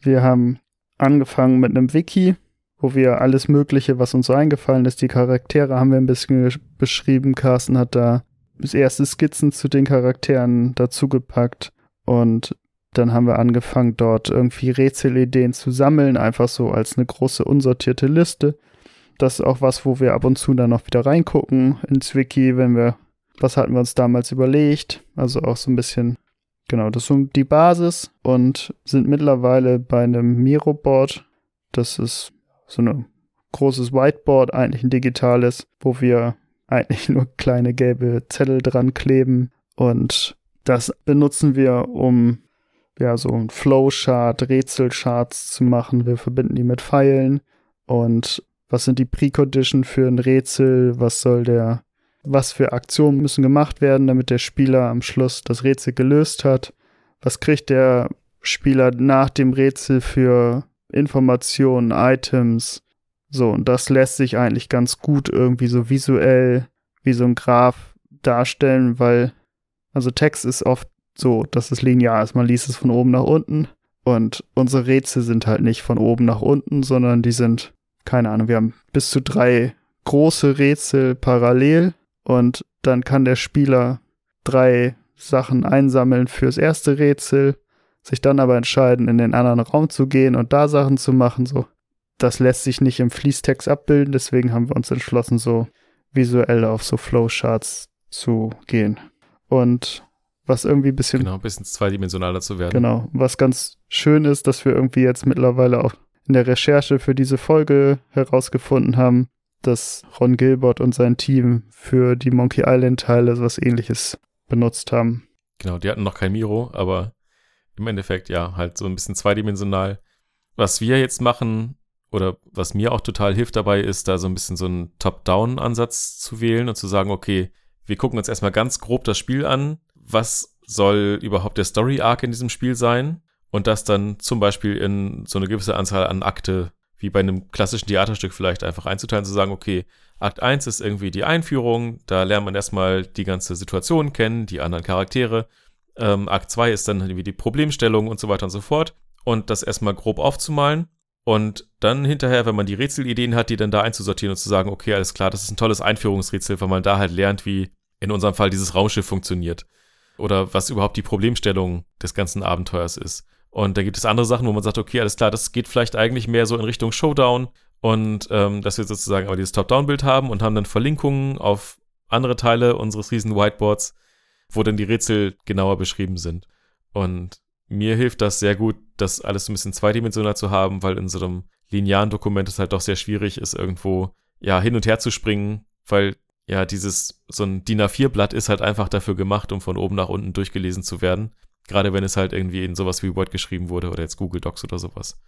Wir haben angefangen mit einem Wiki, wo wir alles Mögliche, was uns so eingefallen ist, die Charaktere haben wir ein bisschen beschrieben. Carsten hat da erste Skizzen zu den Charakteren dazugepackt und dann haben wir angefangen, dort irgendwie Rätselideen zu sammeln, einfach so als eine große unsortierte Liste. Das ist auch was, wo wir ab und zu dann noch wieder reingucken ins Wiki, wenn wir, was hatten wir uns damals überlegt, also auch so ein bisschen, genau, das ist so die Basis und sind mittlerweile bei einem Miro-Board. Das ist so ein großes Whiteboard, eigentlich ein digitales, wo wir eigentlich nur kleine gelbe Zettel dran kleben und das benutzen wir, um ja so ein Flowchart, Rätselcharts zu machen. Wir verbinden die mit Pfeilen und was sind die Precondition für ein Rätsel? Was soll der, was für Aktionen müssen gemacht werden, damit der Spieler am Schluss das Rätsel gelöst hat? Was kriegt der Spieler nach dem Rätsel für Informationen, Items. So, und das lässt sich eigentlich ganz gut irgendwie so visuell wie so ein Graph darstellen, weil, also Text ist oft so, dass es linear ist. Man liest es von oben nach unten und unsere Rätsel sind halt nicht von oben nach unten, sondern die sind, keine Ahnung, wir haben bis zu drei große Rätsel parallel und dann kann der Spieler drei Sachen einsammeln fürs erste Rätsel, sich dann aber entscheiden, in den anderen Raum zu gehen und da Sachen zu machen, so. Das lässt sich nicht im Fließtext abbilden, deswegen haben wir uns entschlossen, so visuell auf so Flowcharts zu gehen. Und was irgendwie ein bisschen. Genau, ein bisschen zweidimensionaler zu werden. Genau. Was ganz schön ist, dass wir irgendwie jetzt mittlerweile auch in der Recherche für diese Folge herausgefunden haben, dass Ron Gilbert und sein Team für die Monkey Island Teile was ähnliches benutzt haben. Genau, die hatten noch kein Miro, aber im Endeffekt ja, halt so ein bisschen zweidimensional. Was wir jetzt machen oder was mir auch total hilft dabei ist, da so ein bisschen so einen Top-Down-Ansatz zu wählen und zu sagen, okay, wir gucken uns erstmal ganz grob das Spiel an. Was soll überhaupt der Story-Arc in diesem Spiel sein? Und das dann zum Beispiel in so eine gewisse Anzahl an Akte, wie bei einem klassischen Theaterstück vielleicht einfach einzuteilen, zu sagen, okay, Akt 1 ist irgendwie die Einführung, da lernt man erstmal die ganze Situation kennen, die anderen Charaktere. Ähm, Akt 2 ist dann irgendwie die Problemstellung und so weiter und so fort. Und das erstmal grob aufzumalen. Und dann hinterher, wenn man die Rätselideen hat, die dann da einzusortieren und zu sagen, okay, alles klar, das ist ein tolles Einführungsrätsel, weil man da halt lernt, wie in unserem Fall dieses Raumschiff funktioniert. Oder was überhaupt die Problemstellung des ganzen Abenteuers ist. Und da gibt es andere Sachen, wo man sagt, okay, alles klar, das geht vielleicht eigentlich mehr so in Richtung Showdown und ähm, dass wir sozusagen aber dieses Top-Down-Bild haben und haben dann Verlinkungen auf andere Teile unseres riesen Whiteboards, wo dann die Rätsel genauer beschrieben sind. Und mir hilft das sehr gut, das alles ein bisschen zweidimensional zu haben, weil in so einem linearen Dokument es halt doch sehr schwierig ist, irgendwo ja hin und her zu springen, weil ja dieses so ein DIN A4-Blatt ist halt einfach dafür gemacht, um von oben nach unten durchgelesen zu werden. Gerade wenn es halt irgendwie in sowas wie Word geschrieben wurde oder jetzt Google Docs oder sowas.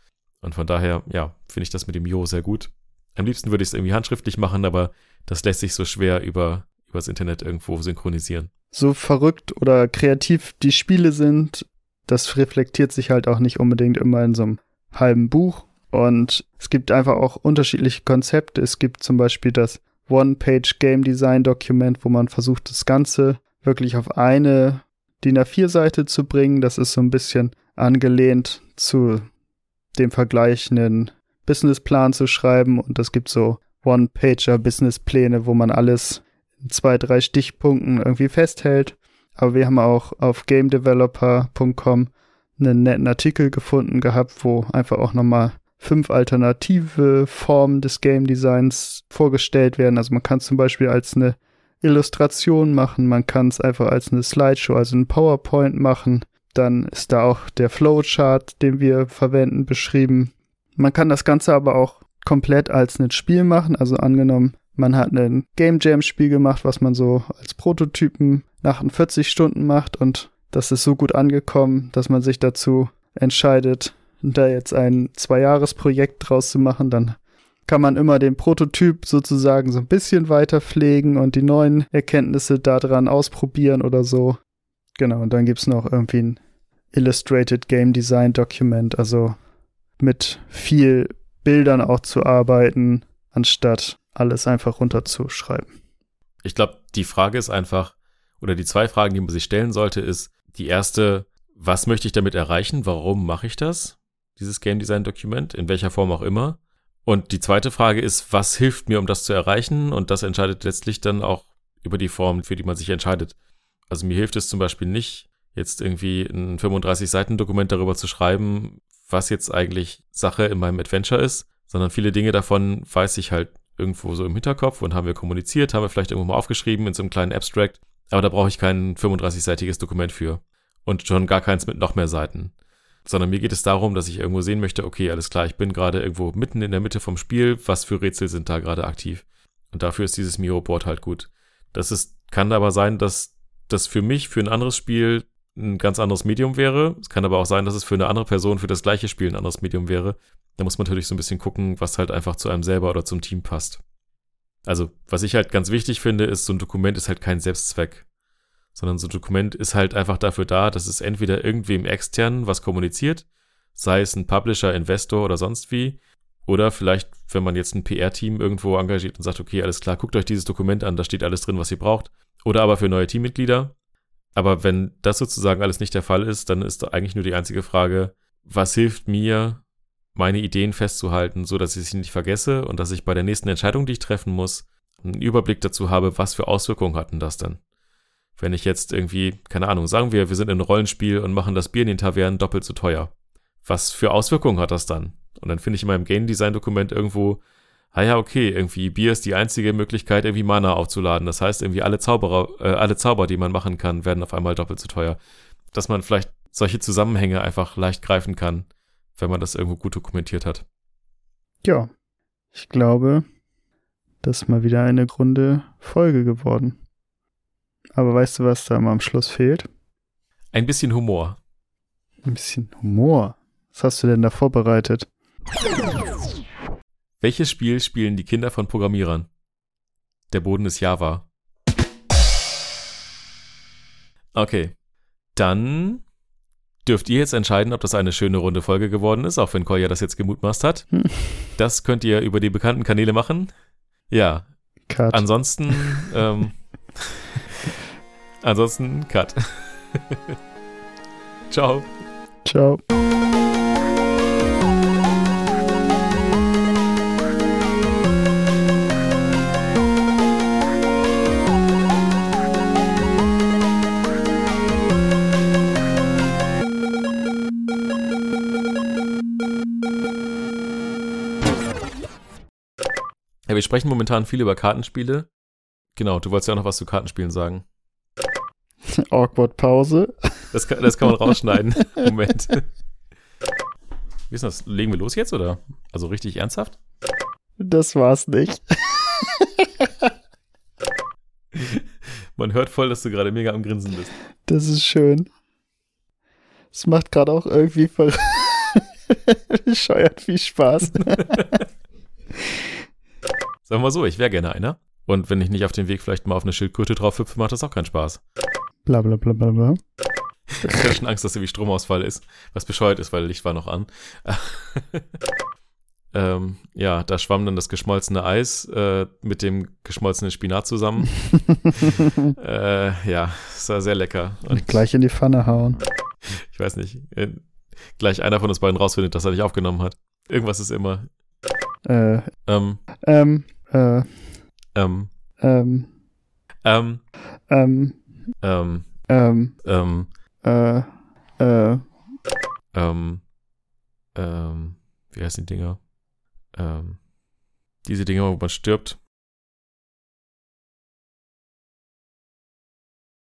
Und von daher, ja, finde ich das mit dem Jo sehr gut. Am liebsten würde ich es irgendwie handschriftlich machen, aber das lässt sich so schwer über übers Internet irgendwo synchronisieren. So verrückt oder kreativ die Spiele sind, das reflektiert sich halt auch nicht unbedingt immer in so einem halben Buch. Und es gibt einfach auch unterschiedliche Konzepte. Es gibt zum Beispiel das One-Page Game Design Dokument, wo man versucht, das Ganze wirklich auf eine DIN A4-Seite zu bringen. Das ist so ein bisschen angelehnt zu dem Vergleich einen Businessplan zu schreiben. Und es gibt so One-Pager-Businesspläne, wo man alles zwei, drei Stichpunkten irgendwie festhält. Aber wir haben auch auf gamedeveloper.com einen netten Artikel gefunden gehabt, wo einfach auch nochmal fünf alternative Formen des Game Designs vorgestellt werden. Also man kann es zum Beispiel als eine Illustration machen, man kann es einfach als eine Slideshow, also ein PowerPoint machen. Dann ist da auch der Flowchart, den wir verwenden, beschrieben. Man kann das Ganze aber auch komplett als ein Spiel machen. Also angenommen, man hat ein Game Jam Spiel gemacht, was man so als Prototypen nach 40 Stunden macht und das ist so gut angekommen, dass man sich dazu entscheidet, da jetzt ein Zwei-Jahres-Projekt draus zu machen, dann kann man immer den Prototyp sozusagen so ein bisschen weiter pflegen und die neuen Erkenntnisse daran ausprobieren oder so. Genau, und dann gibt es noch irgendwie ein Illustrated Game Design Document, also mit viel Bildern auch zu arbeiten, anstatt alles einfach runterzuschreiben. Ich glaube, die Frage ist einfach, oder die zwei Fragen, die man sich stellen sollte, ist die erste, was möchte ich damit erreichen? Warum mache ich das? Dieses Game Design Dokument, in welcher Form auch immer. Und die zweite Frage ist, was hilft mir, um das zu erreichen? Und das entscheidet letztlich dann auch über die Form, für die man sich entscheidet. Also mir hilft es zum Beispiel nicht, jetzt irgendwie ein 35-Seiten-Dokument darüber zu schreiben, was jetzt eigentlich Sache in meinem Adventure ist, sondern viele Dinge davon weiß ich halt irgendwo so im Hinterkopf und haben wir kommuniziert, haben wir vielleicht irgendwo mal aufgeschrieben in so einem kleinen Abstract, aber da brauche ich kein 35-seitiges Dokument für. Und schon gar keins mit noch mehr Seiten sondern mir geht es darum, dass ich irgendwo sehen möchte, okay, alles klar, ich bin gerade irgendwo mitten in der Mitte vom Spiel, was für Rätsel sind da gerade aktiv? Und dafür ist dieses Miro-Board halt gut. Das ist, kann aber sein, dass das für mich, für ein anderes Spiel ein ganz anderes Medium wäre. Es kann aber auch sein, dass es für eine andere Person für das gleiche Spiel ein anderes Medium wäre. Da muss man natürlich so ein bisschen gucken, was halt einfach zu einem selber oder zum Team passt. Also, was ich halt ganz wichtig finde, ist, so ein Dokument ist halt kein Selbstzweck sondern so ein Dokument ist halt einfach dafür da, dass es entweder irgendwem externen was kommuniziert, sei es ein Publisher, Investor oder sonst wie, oder vielleicht, wenn man jetzt ein PR-Team irgendwo engagiert und sagt, okay, alles klar, guckt euch dieses Dokument an, da steht alles drin, was ihr braucht, oder aber für neue Teammitglieder. Aber wenn das sozusagen alles nicht der Fall ist, dann ist eigentlich nur die einzige Frage, was hilft mir, meine Ideen festzuhalten, so dass ich sie nicht vergesse und dass ich bei der nächsten Entscheidung, die ich treffen muss, einen Überblick dazu habe, was für Auswirkungen hatten das denn? Wenn ich jetzt irgendwie, keine Ahnung, sagen wir, wir sind in einem Rollenspiel und machen das Bier in den Tavernen doppelt so teuer. Was für Auswirkungen hat das dann? Und dann finde ich in meinem Game Design Dokument irgendwo, ah ja, okay, irgendwie Bier ist die einzige Möglichkeit, irgendwie Mana aufzuladen. Das heißt, irgendwie alle Zauberer, äh, alle Zauber, die man machen kann, werden auf einmal doppelt so teuer. Dass man vielleicht solche Zusammenhänge einfach leicht greifen kann, wenn man das irgendwo gut dokumentiert hat. Ja, ich glaube, das ist mal wieder eine grunde Folge geworden. Aber weißt du, was da mal am Schluss fehlt? Ein bisschen Humor. Ein bisschen Humor. Was hast du denn da vorbereitet? Welches Spiel spielen die Kinder von Programmierern? Der Boden ist Java. Okay. Dann dürft ihr jetzt entscheiden, ob das eine schöne runde Folge geworden ist, auch wenn Kolja das jetzt gemutmaßt hat. Hm. Das könnt ihr über die bekannten Kanäle machen. Ja. Cut. Ansonsten, ähm, ansonsten, Cut. Ciao. Ciao. Sprechen momentan viel über Kartenspiele. Genau, du wolltest ja auch noch was zu Kartenspielen sagen. Awkward Pause. Das kann, das kann man rausschneiden. Moment. Wie ist das? Legen wir los jetzt oder? Also richtig ernsthaft? Das war's nicht. Man hört voll, dass du gerade mega am Grinsen bist. Das ist schön. Es macht gerade auch irgendwie ver bescheuert viel Spaß. Sagen wir mal so, ich wäre gerne einer. Und wenn ich nicht auf dem Weg vielleicht mal auf eine Schildkröte drauf hüpfe, macht das auch keinen Spaß. Bla bla bla bla bla. Ich hatte schon Angst, dass irgendwie Stromausfall ist. Was bescheuert ist, weil Licht war noch an. ähm, ja, da schwamm dann das geschmolzene Eis äh, mit dem geschmolzenen Spinat zusammen. äh, ja, es war sehr lecker. Und gleich in die Pfanne hauen. Ich weiß nicht. Äh, gleich einer von uns beiden rausfindet, dass er nicht aufgenommen hat. Irgendwas ist immer. Äh, Ähm, ähm, äh, ähm, ähm, ähm, ähm, ähm, ähm, ähm, äh, äh, ähm, ähm, wie heißen die Dinger? Ähm, diese Dinger, wo man stirbt.